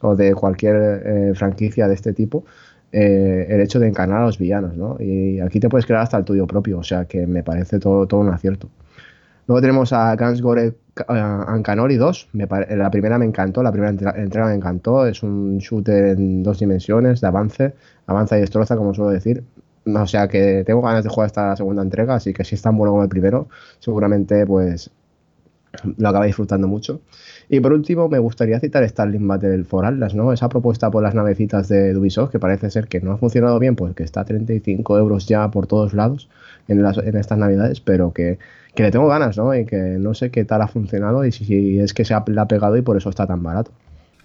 o, de cualquier eh, franquicia de este tipo. el hecho de encarnar a los villanos, ¿no? Y aquí te puedes crear hasta el tuyo propio, o sea que me parece todo, todo un acierto. Luego tenemos a Guns Gore Ancanori 2. la primera me encantó, la primera entrega me encantó. Es un shooter en dos dimensiones de avance, avanza y destroza, como suelo decir. O sea que tengo ganas de jugar esta segunda entrega, así que si es tan bueno como el primero, seguramente pues lo acaba disfrutando mucho. Y por último, me gustaría citar Starling Battle for Atlas, ¿no? Esa propuesta por las navecitas de Ubisoft, que parece ser que no ha funcionado bien, pues que está a 35 euros ya por todos lados en, en estas navidades, pero que, que, le tengo ganas, ¿no? Y que no sé qué tal ha funcionado y si, es que se ha, ha pegado y por eso está tan barato.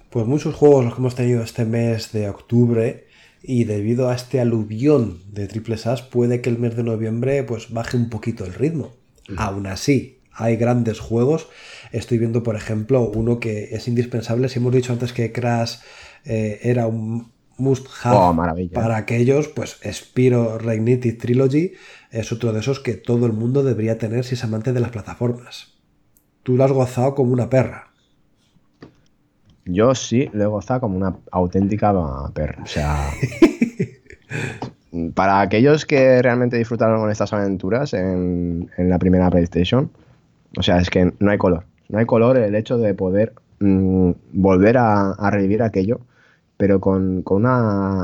Pues muchos juegos los que hemos tenido este mes de octubre y debido a este aluvión de triples As puede que el mes de noviembre pues baje un poquito el ritmo. Aún así, hay grandes juegos. Estoy viendo, por ejemplo, uno que es indispensable. Si hemos dicho antes que Crash eh, era un must have oh, para aquellos, pues Spiro Reignited Trilogy es otro de esos que todo el mundo debería tener si es amante de las plataformas. Tú lo has gozado como una perra. Yo sí lo he gozado como una auténtica perra. O sea. *laughs* para aquellos que realmente disfrutaron con estas aventuras en, la primera PlayStation, O sea, es que no hay color. No hay color el hecho de poder mm, volver a, revivir aquello, pero con, con un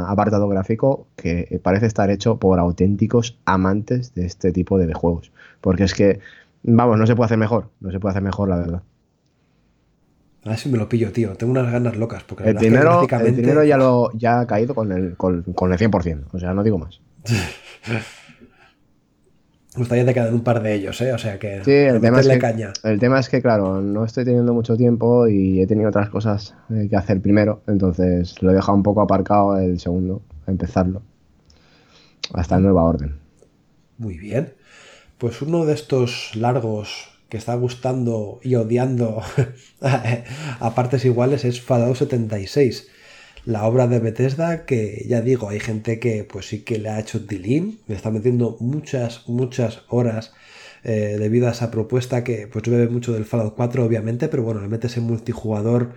apartado gráfico que parece estar hecho por auténticos amantes de este tipo de juegos. Porque es que, vamos, no se puede hacer mejor. No se puede hacer mejor, la verdad. A ver si me lo pillo, tío. Tengo unas ganas locas. Porque el, primero, el primero ya, lo, ya ha caído con el, con, con el 100%. O sea, no digo más. *laughs* Me gustaría te quedar un par de ellos, ¿eh? O sea que. Sí, el tema, es que, caña. el tema es que, claro, no estoy teniendo mucho tiempo y he tenido otras cosas eh, que hacer primero. Entonces lo he dejado un poco aparcado el segundo, a empezarlo. Hasta nueva orden. Muy bien. Pues uno de estos largos que está gustando y odiando *laughs* a partes iguales es Fallout 76. La obra de Bethesda que ya digo, hay gente que pues sí que le ha hecho dilim, le está metiendo muchas, muchas horas eh, debido a esa propuesta que pues bebe mucho del Fallout 4 obviamente, pero bueno, le metes en multijugador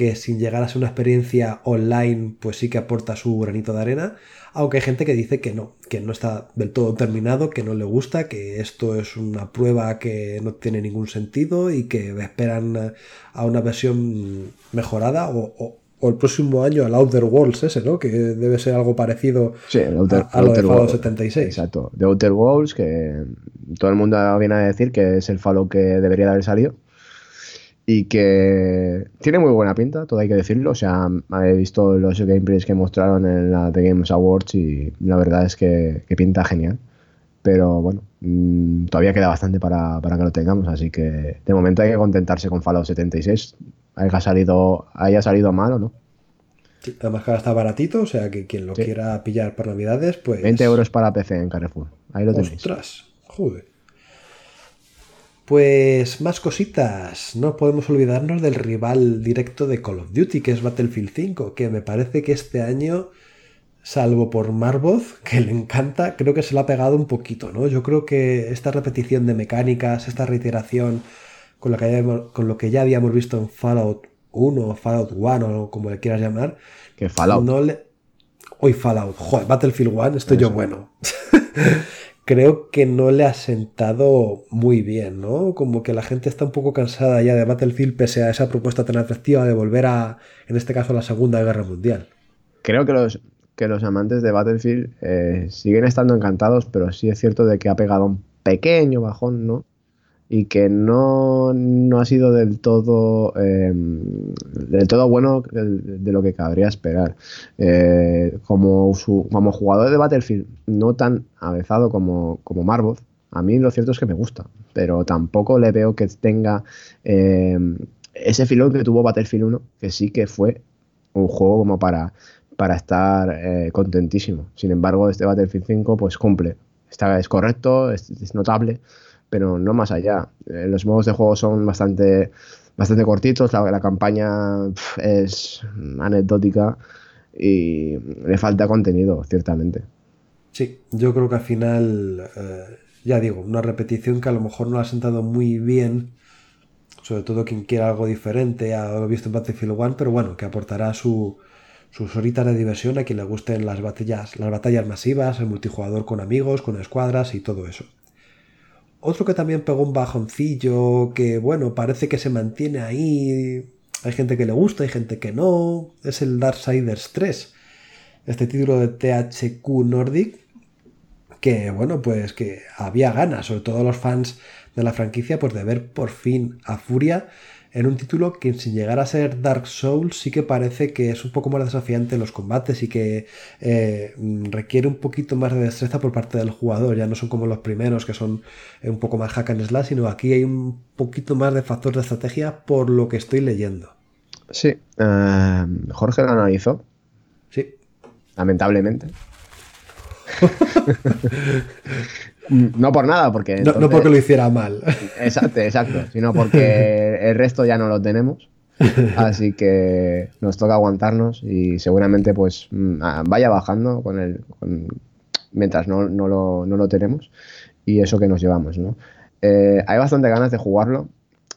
que sin llegar a ser una experiencia online pues sí que aporta su granito de arena aunque hay gente que dice que no, que no está del todo terminado, que no le gusta, que esto es una prueba que no tiene ningún sentido y que esperan a una versión mejorada o, el próximo año al Outer Worlds ese, ¿no? Que debe ser algo parecido a, lo de Fallout 76. Exacto, de Outer Worlds, que todo el mundo viene a decir que es el Fallout que debería de haber salido y que tiene muy buena pinta, todo hay que decirlo. O sea, he visto los gameplays que mostraron en la The Games Awards y la verdad es que, pinta genial. Pero bueno, mm, todavía queda bastante para, que lo tengamos, así que de momento hay que contentarse con Fallout 76. Haya salido, haya salido mal o no. además que ahora está baratito, o sea que quien lo quiera pillar por navidades, pues... 20 euros para PC en Carrefour. Ahí lo tenéis. Ostras, joder. Pues más cositas. No podemos olvidarnos del rival directo de Call of Duty, que es Battlefield 5, que me parece que este año, salvo por Marvoth, *laughs* que le encanta, creo que se lo ha pegado un poquito, ¿no? Yo creo que esta repetición de mecánicas, esta reiteración con lo que ya, con lo que ya habíamos visto en Fallout 1 o Fallout 1 o como le quieras llamar. Que Fallout. No le... Hoy Fallout. Joder, Battlefield 1, estoy yo bueno. *laughs* creo que no le ha sentado muy bien, ¿no? Como que la gente está un poco cansada ya de Battlefield pese a esa propuesta tan atractiva de volver a, en este caso, a la Segunda Guerra Mundial. Creo que los, que los amantes de Battlefield eh, siguen estando encantados, pero sí es cierto de que ha pegado un pequeño bajón, ¿no? Y que no, ha sido del todo em, del todo bueno de, lo que cabría esperar. Eh, como, como jugador de Battlefield, no tan avezado como, como Marvoth, a mí lo cierto es que me gusta, pero tampoco le veo que tenga em, ese filón que tuvo Battlefield 1, que sí que fue un juego como para, para estar eh, contentísimo. Sin embargo, este Battlefield 5 pues cumple. Está, es correcto, es notable, pero no más allá. Eh, los modos de juego son bastante, bastante cortitos, la, campaña es anecdótica y le falta contenido, ciertamente. Sí, yo creo que al final, eh, ya digo, una repetición que a lo mejor no ha sentado muy bien, sobre todo quien quiera algo diferente a lo visto en Battlefield 1, pero bueno, que aportará su, sus horitas de diversión a quien le gusten las batallas, las batallas masivas, el multijugador con amigos, con escuadras y todo eso. Otro que también pegó un bajoncillo, que bueno, parece que se mantiene ahí. Hay gente que le gusta, hay gente que no. Es el Darksiders 3. Este título de THQ Nordic. Que bueno, pues que había ganas, sobre todo los fans de la franquicia, pues de ver por fin a Furia en un título que sin llegar a ser Dark Souls sí que parece que es un poco más desafiante en los combates y que eh, requiere un poquito más de destreza por parte del jugador. Ya no son como los primeros que son un poco más hack and slash, sino aquí hay un poquito más de factor de estrategia por lo que estoy leyendo. Sí, eh, Jorge lo analizó. Sí. Lamentablemente. *laughs* No por nada, porque. no, porque lo hiciera mal. Exacto, *laughs* exacto. Sino porque el resto ya no lo tenemos. Así que nos toca aguantarnos y seguramente pues mm, vaya bajando con el. mientras no, lo, tenemos. Y eso que nos llevamos, ¿no? Eh, hay bastante ganas de jugarlo.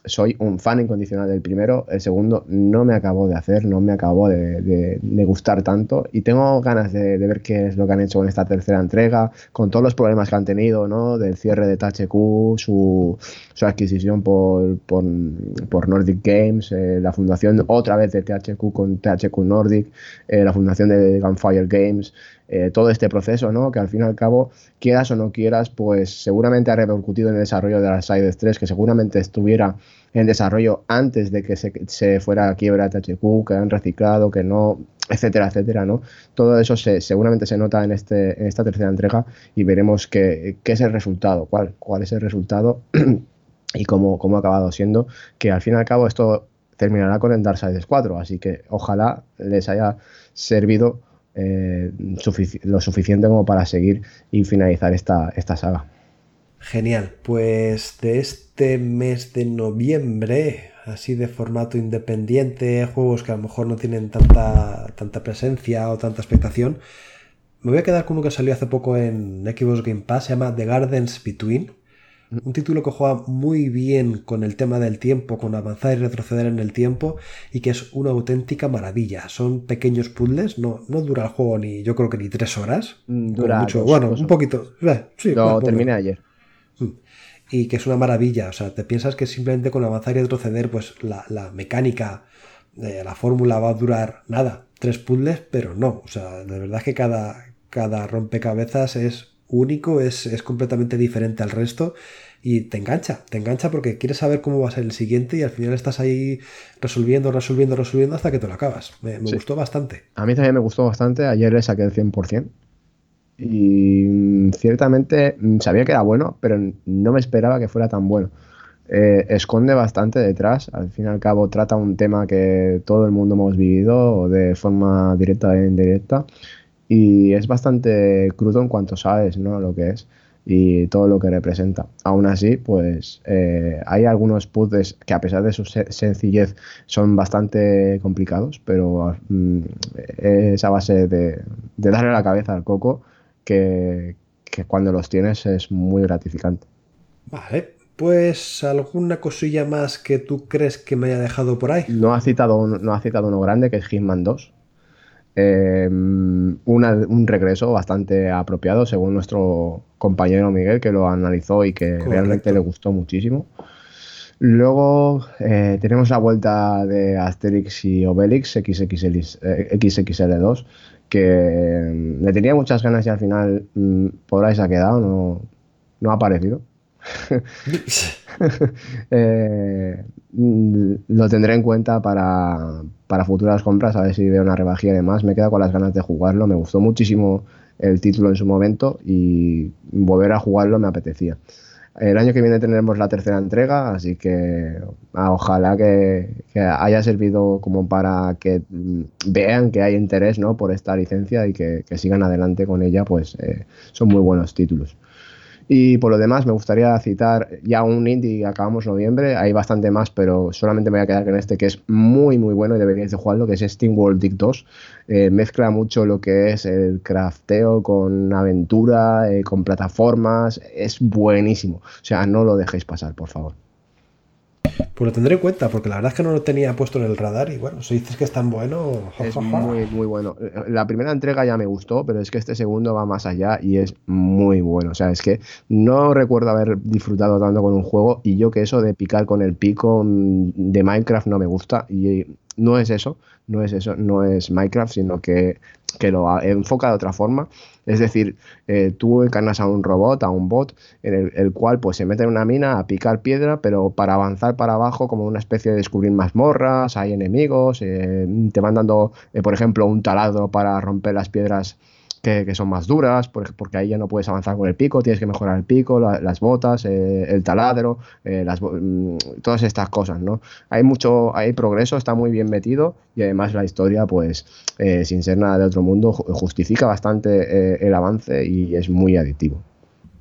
Soy un fan incondicional del primero. El segundo no me acabó de hacer, no me acabó de, gustar tanto. Y tengo ganas de, ver qué es lo que han hecho con esta tercera entrega, con todos los problemas que han tenido, ¿no? Del cierre de THQ, su, su adquisición por, por, Nordic Games, eh, la fundación otra vez de THQ con THQ Nordic, eh, la fundación de Gunfire Games. Eh, todo este proceso, ¿no? Que al fin y al cabo, quieras o no quieras, pues seguramente ha repercutido en el desarrollo de la Side 3, que seguramente estuviera en desarrollo antes de que se, fuera a quiebra THQ, que han reciclado, que no, etcétera, etcétera, ¿no? Todo eso se, seguramente se nota en, este, en esta tercera entrega y veremos qué, qué es el resultado, cuál, cuál es el resultado *clears throat* y cómo, cómo ha acabado siendo, que al fin y al cabo esto terminará con el Darksiders 4, así que ojalá les haya servido eh, lo suficiente como para seguir y finalizar esta, esta saga. Genial, pues de este mes de noviembre, así de formato independiente, juegos que a lo mejor no tienen tanta, tanta presencia o tanta expectación, me voy a quedar con uno que salió hace poco en Xbox Game Pass, se llama The Gardens Between un título que juega muy bien con el tema del tiempo, con avanzar y retroceder en el tiempo, y que es una auténtica maravilla. Son pequeños puzzles, no, no dura el juego ni, yo creo que ni tres horas. Mm, dura mucho. bueno, un poquito. Eh, Lo terminé ayer. Mm. Y que es una maravilla. O sea, te piensas que simplemente con avanzar y retroceder, pues la, mecánica, de la fórmula va a durar nada, tres puzzles, pero no. O sea, de verdad que cada, cada rompecabezas es único, es, es, completamente diferente al resto y te engancha, te engancha porque quieres saber cómo va a ser el siguiente y al final estás ahí resolviendo, resolviendo, resolviendo hasta que te lo acabas. Me, gustó bastante. A mí también me gustó bastante, ayer le saqué el 100% y mm, ciertamente mm, sabía que era bueno, pero no me esperaba que fuera tan bueno. Eh, esconde bastante detrás, al fin y al cabo trata un tema que todo el mundo hemos vivido de forma directa e indirecta y es bastante crudo en cuanto sabes ¿no? lo que es y todo lo que representa. Aún así, pues eh, hay algunos puzzles que a pesar de su sencillez son bastante complicados, pero mm, es a base de, darle la cabeza al coco que, cuando los tienes es muy gratificante. Vale, pues alguna cosilla más que tú crees que me haya dejado por ahí. No ha citado, no ha citado uno grande que es Hitman 2 eh, un regreso bastante apropiado según nuestro compañero Miguel que lo analizó y que realmente le gustó muchísimo. Luego eh, tenemos la vuelta de Asterix y Obelix XXL, XXL2 que mm, le tenía muchas ganas y al final mm, por ahí se ha quedado, no, no ha aparecido. *laughs* *laughs* Eh, mm, lo tendré en cuenta para, futuras compras, a ver si veo una rebajía y demás. Me queda con las ganas de jugarlo. Me gustó muchísimo el título en su momento y volver a jugarlo me apetecía. El año que viene tendremos la tercera entrega, así que ah, ojalá que, haya servido como para que mm, vean que hay interés ¿no? por esta licencia y que, sigan adelante con ella, pues eh, son muy buenos títulos. Y por lo demás, me gustaría citar ya un indie acabamos noviembre. Hay bastante más, pero solamente me voy a quedar con este que es muy, muy bueno y deberíais de jugarlo, que es Steam World Dig 2. Eh, mezcla mucho lo que es el crafteo con aventura, eh, con plataformas. Es buenísimo. O sea, no lo dejéis pasar, por favor. Pues lo tendré en cuenta, porque la verdad es que no lo tenía puesto en el radar y bueno, si dices que es tan bueno... Es muy, muy bueno. La primera entrega ya me gustó, pero es que este segundo va más allá y es muy bueno. O sea, es que no recuerdo haber disfrutado tanto con un juego y yo que eso de picar con el pico de Minecraft no me gusta y no es eso, no es eso, no es Minecraft, sino que, que lo enfoca de otra forma. Es decir, eh, tú encarnas a un robot, a un bot, en el, cual pues se mete en una mina a picar piedra, pero para avanzar para abajo como una especie de descubrir mazmorras, hay enemigos, eh, te van dando, eh, por ejemplo, un taladro para romper las piedras que, son más duras, porque ahí ya no puedes avanzar con el pico, tienes que mejorar el pico, las botas, eh, el taladro, eh, mm, todas estas cosas, ¿no? Hay mucho, hay progreso, está muy bien metido y además la historia, pues, eh, sin ser nada de otro mundo, justifica bastante el avance y es muy adictivo.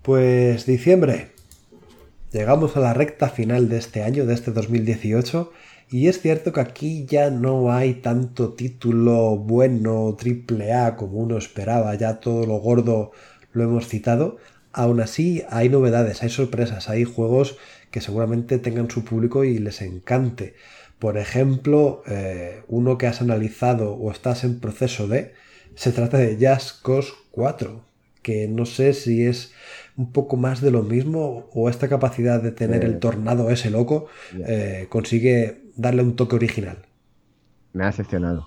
Pues diciembre, llegamos a la recta final de este año, de este 2018 y es cierto que aquí ya no hay tanto título bueno triple A como uno esperaba, ya todo lo gordo lo hemos citado, Aún así, hay novedades, hay sorpresas, hay juegos que seguramente tengan su público y les encante. Por ejemplo, eh, uno que has analizado o estás en proceso de, se trata de Just Cause 4, que no sé si es un poco más de lo mismo o esta capacidad de tener el tornado ese loco eh, consigue darle un toque original. Me ha decepcionado.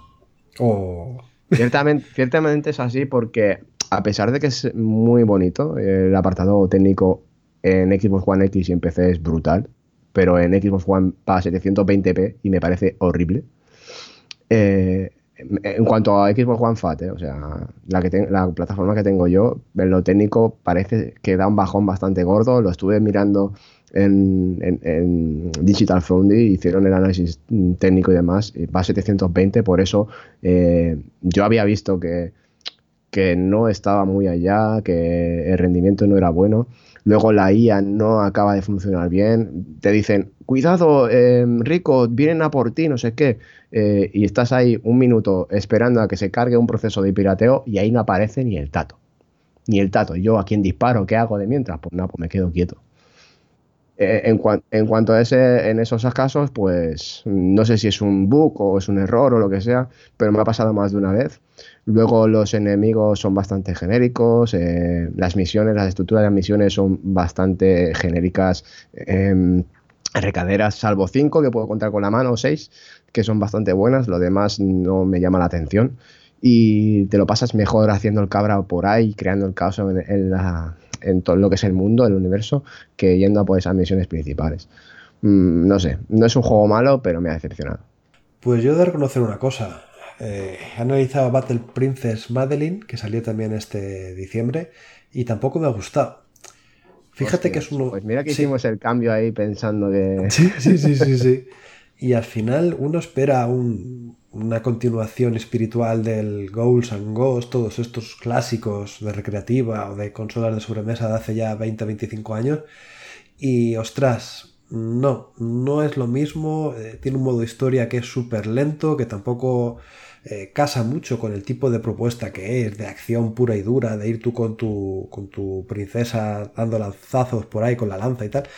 Oh. Ciertamente, *laughs* ciertamente es así porque a pesar de que es muy bonito, el apartado técnico en Xbox One X y en PC es brutal, pero en Xbox One va a 720p y me parece horrible. Eh, en cuanto a Xbox One Fat, eh, o sea, la, que la plataforma que tengo yo, en lo técnico parece que da un bajón bastante gordo. Lo estuve mirando en, Digital Foundry, hicieron el análisis técnico y demás, va a 720, por eso eh, yo había visto que, que no estaba muy allá, que el rendimiento no era bueno. Luego la IA no acaba de funcionar bien. Te dicen, cuidado, em, Rico, vienen a por ti, no sé qué. Eh, y estás ahí un minuto esperando a que se cargue un proceso de pirateo y ahí no aparece ni el tato. Ni el tato. Yo a quién disparo, ¿qué hago de mientras? Pues nada, pues me quedo quieto. Eh, en, en, cuanto a ese, en esos casos, pues no sé si es un bug o es un error o lo que sea, pero me ha pasado más de una vez. Luego los enemigos son bastante genéricos, eh, las misiones, las estructuras de las misiones son bastante genéricas, eh, recaderas, salvo 5 que puedo contar con la mano o 6, que son bastante buenas, lo demás no me llama la atención. Y te lo pasas mejor haciendo el cabra por ahí, creando el caos en la, en todo lo que es el mundo, el universo, que yendo a por esas misiones principales. Mm, no sé, no es un juego malo, pero me ha decepcionado. Pues yo he de reconocer una cosa. Eh, he analizado Battle Princess Madeline, que salió también este diciembre, y tampoco me ha gustado. Fíjate que es uno. Pues mira que hicimos el cambio ahí pensando que. *laughs* Sí, sí, sí, sí, sí. Y al final uno espera un, una continuación espiritual del Goals and Ghosts, todos estos clásicos de recreativa o de consolas de sobremesa de hace ya 20-25 años. Y ostras, no, no es lo mismo. Eh, tiene un modo historia que es súper lento, que tampoco eh, casa mucho con el tipo de propuesta que es, de acción pura y dura, de ir tú con tu, con tu princesa dando lanzazos por ahí con la lanza y tal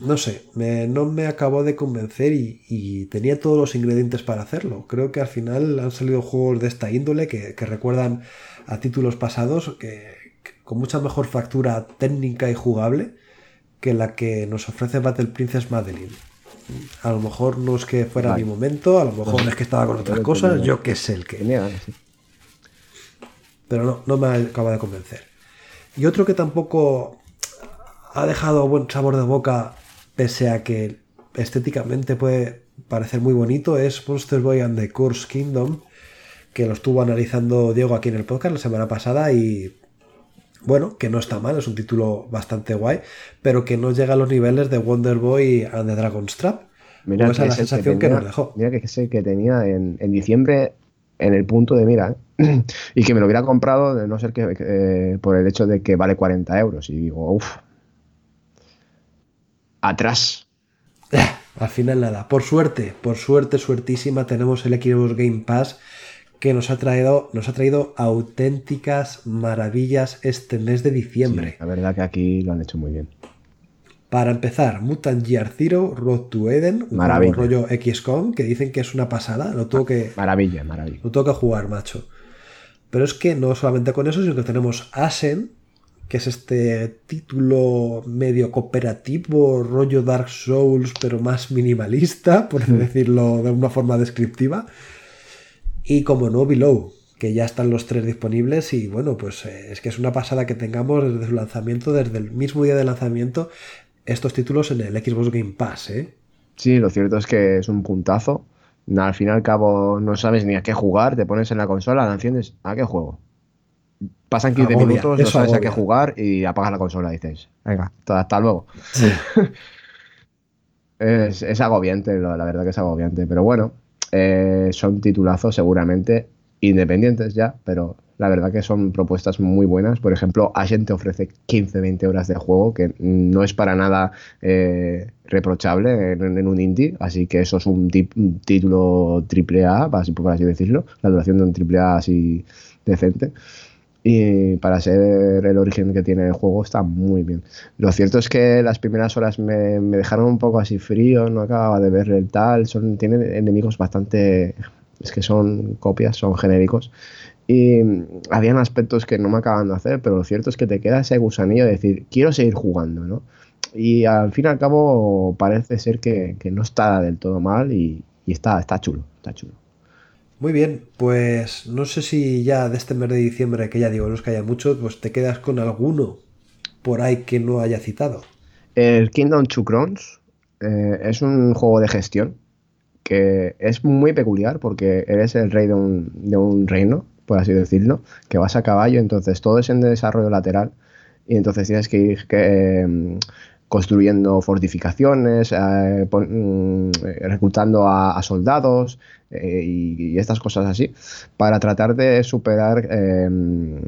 no sé, no me acabó de convencer y, tenía todos los ingredientes para hacerlo. Creo que al final han salido juegos de esta índole que, recuerdan a títulos pasados que, con mucha mejor factura técnica y jugable que la que nos ofrece Battle Princess Madeline. A lo mejor no es que fuera mi momento, a lo mejor es que estaba con otras cosas, yo qué sé el que. Pero no, no me acaba de convencer. Y otro que tampoco ha dejado buen sabor de boca pese a que estéticamente puede parecer muy bonito, es Monster Boy and the Curse Kingdom, que lo estuvo analizando Diego aquí en el podcast la semana pasada y bueno, que no está mal, es un título bastante guay, pero que no llega a los niveles de Wonder Boy and the Dragon's Trap. Mira esa es la sensación que, nos dejó. Mira que es el que tenía en, diciembre en el punto de mira ¿eh? *clears throat* y que me lo hubiera comprado de no ser que eh, por el hecho de que vale 40 euros y digo, uff, atrás. *laughs* Al final nada, por suerte, por suerte, suertísima, tenemos el Xbox Game Pass que nos ha traído, nos ha traído auténticas maravillas este mes de diciembre. la verdad que aquí lo han hecho muy bien. Para empezar, Mutant Year Zero, Road to Eden, un rollo XCOM, que dicen que es una pasada. Lo tengo que. Maravilla, maravilla. Lo tengo que jugar, macho. Pero es que no solamente con eso, sino que tenemos Asen, que es este título medio cooperativo, rollo Dark Souls, pero más minimalista, por decirlo de una forma descriptiva. Y como no, Below, que ya están los tres disponibles y bueno, pues eh, es que es una pasada que tengamos desde su lanzamiento, desde el mismo día de lanzamiento, estos títulos en el Xbox Game Pass, ¿eh? Sí, lo cierto es que es un puntazo. Al fin y al cabo no sabes ni a qué jugar, te pones en la consola, la enciendes, ¿a qué juego? Pasan 15 minutos, no sabes a qué jugar y apagas la consola y dices, venga, hasta luego. *laughs* es, agobiante, la verdad que es agobiante. Pero bueno, eh, son titulazos seguramente independientes ya, pero la verdad que son propuestas muy buenas. Por ejemplo, Ashen te ofrece 15-20 horas de juego, que no es para nada eh, reprochable en, un indie, así que eso es un, título triple A, por así decirlo, la duración de un triple A así decente. Y para ser el origen que tiene el juego está muy bien. Lo cierto es que las primeras horas me, dejaron un poco así frío, no acababa de ver el tal. Son, tienen enemigos bastante. Es que son copias, son genéricos. Y habían aspectos que no me acaban de hacer, pero lo cierto es que te queda ese gusanillo de decir, quiero seguir jugando, ¿no? Y al fin y al cabo parece ser que, no está del todo mal y, está, está chulo, está chulo. Muy bien, pues no sé si ya de este mes de diciembre, que ya digo, no es que haya mucho, pues te quedas con alguno por ahí que no haya citado. El Kingdom Two Crowns eh, es un juego de gestión que es muy peculiar porque eres el rey de un, de un reino por así decirlo, que vas a caballo, entonces todo es en desarrollo lateral y entonces tienes que ir em, construyendo fortificaciones, eh, mm, reclutando a, soldados eh, y, estas cosas así, para tratar de superar em,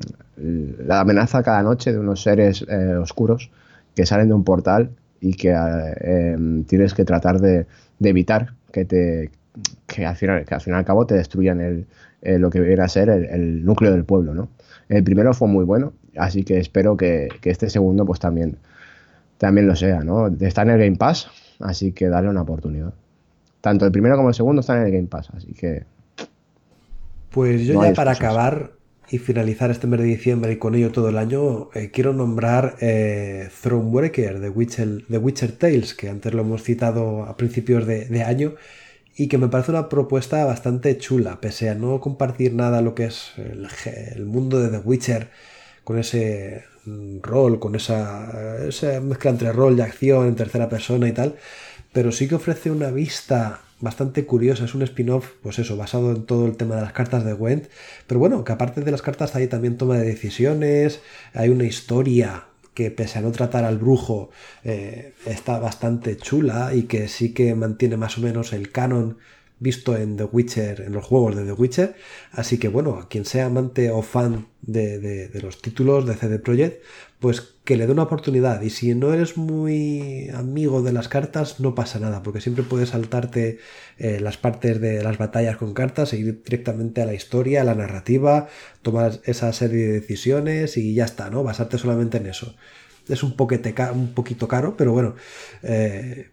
la amenaza cada noche de unos seres eh, oscuros que salen de un portal y que em, tienes que tratar de, evitar que te que al final que al al cabo te destruyan el, lo que viene a ser el, núcleo del pueblo, ¿no? El primero fue muy bueno, así que espero que, este segundo pues también, también lo sea, ¿no? Está en el Game Pass, así que dale una oportunidad. Tanto el primero como el segundo están en el Game Pass, así que... Pues yo ya para acabar y finalizar este mes de diciembre y con ello todo el año, eh, quiero nombrar eh, Thronebreaker de Witcher, de Witcher Tales, que antes lo hemos citado a principios de, de año y que me parece una propuesta bastante chula, pese a no compartir nada lo que es el, mundo de The Witcher, con ese rol, con esa, esa, mezcla entre rol y acción en tercera persona y tal, pero sí que ofrece una vista bastante curiosa, es un spin-off, pues eso, basado en todo el tema de las cartas de Gwent, pero bueno, que aparte de las cartas hay también toma de decisiones, hay una historia que pese a no tratar al brujo eh, está bastante chula y que sí que mantiene más o menos el canon visto en The Witcher, en los juegos de The Witcher. Así que bueno, quien sea amante o fan de, los títulos de CD Projekt, pues que le dé una oportunidad. Y si no eres muy amigo de las cartas, no pasa nada, porque siempre puedes saltarte eh, las partes de las batallas con cartas e ir directamente a la historia, a la narrativa, tomar esa serie de decisiones y ya está, ¿no? Basarte solamente en eso. Es un, poquete, un poquito caro, pero bueno, eh,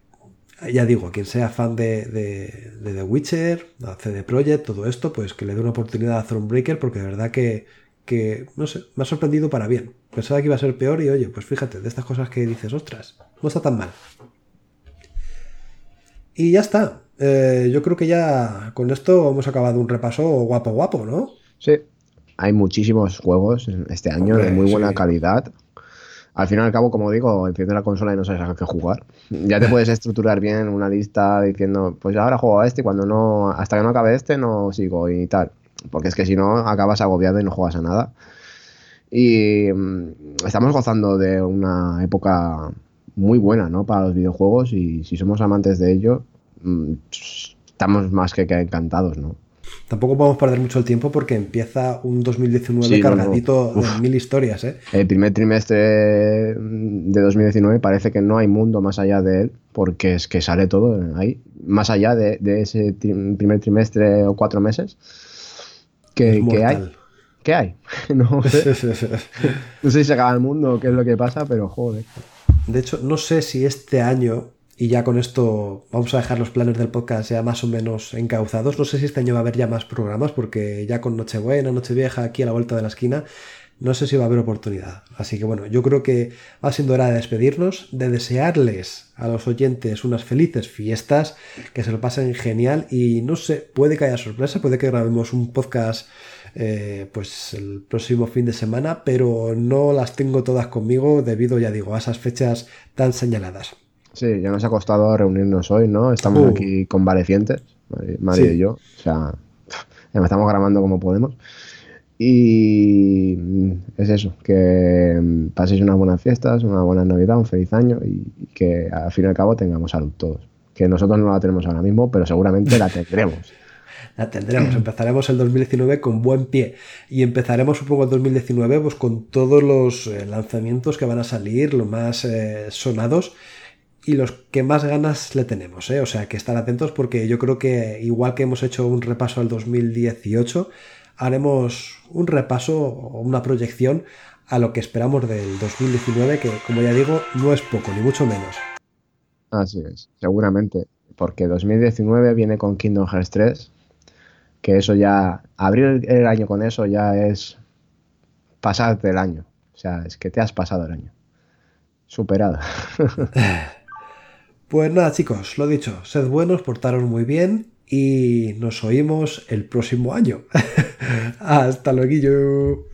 ya digo, quien sea fan de, The Witcher, CD Projekt, todo esto, pues que le dé una oportunidad a Thronebreaker, porque de verdad que, que, no sé, me ha sorprendido para bien. Pensaba que iba a ser peor y oye, pues fíjate, de estas cosas que dices, ostras, no está tan mal. Y ya está. Eh, yo creo que ya con esto hemos acabado un repaso guapo guapo, ¿no? Sí. Hay muchísimos juegos este año de muy buena calidad al fin y al cabo, como digo, enciendes la consola y no sabes a qué jugar. Ya te puedes estructurar bien una lista diciendo, pues ahora juego a este y cuando no, hasta que no acabe este no sigo y tal. Porque es que si no, acabas agobiado y no juegas a nada. Y mm, estamos gozando de una época muy buena, ¿no? Para los videojuegos y si somos amantes de ello, mm, estamos más que encantados, ¿no? Tampoco podemos perder mucho el tiempo porque empieza un 2019 cargadito de mil historias. ¿eh? El primer trimestre de 2019 parece que no hay mundo más allá de él porque es que sale todo ahí. Más allá de, ese primer trimestre o cuatro meses. que hay? ¿Qué hay? *laughs* no, sé. *laughs* no sé si se acaba el mundo o qué es lo que pasa, pero joder. De hecho, no sé si este año y ya con esto vamos a dejar los planes del podcast ya más o menos encauzados. No sé si este año va a haber ya más programas, porque ya con Nochebuena, Nochevieja, aquí a la vuelta de la esquina, no sé si va a haber oportunidad. Así que bueno, yo creo que va siendo hora de despedirnos, de desearles a los oyentes unas felices fiestas, que se lo pasen genial y no sé, puede que haya sorpresa, puede que grabemos un podcast eh, pues el próximo fin de semana, pero no las tengo todas conmigo debido, ya digo, a esas fechas tan señaladas. Sí, ya nos ha costado reunirnos hoy, ¿no? Estamos uh. aquí convalecientes, Mario y yo. O sea, *laughs* ya estamos grabando como podemos. Y es eso, que paséis unas buenas fiestas, una buena Navidad, un feliz año y que al fin y al cabo tengamos salud todos. Que nosotros no la tenemos ahora mismo, pero seguramente la *laughs* tendremos. la tendremos. Empezaremos el 2019 con buen pie y empezaremos supongo el 2019 pues con todos los eh, lanzamientos que van a salir, los más eh, sonados y los que más ganas le tenemos, ¿eh? o sea que estar atentos porque yo creo que igual que hemos hecho un repaso al 2018, haremos un repaso o una proyección a lo que esperamos del 2019, que como ya digo, no es poco, ni mucho menos. Así es, seguramente, porque 2019 viene con Kingdom Hearts 3, que eso ya, abrir el año con eso ya es pasarte el año, o sea, es que te has pasado el año. Superado. *laughs* pues nada, chicos, lo dicho, sed buenos, portaros muy bien y nos oímos el próximo año. *laughs* Hasta luego.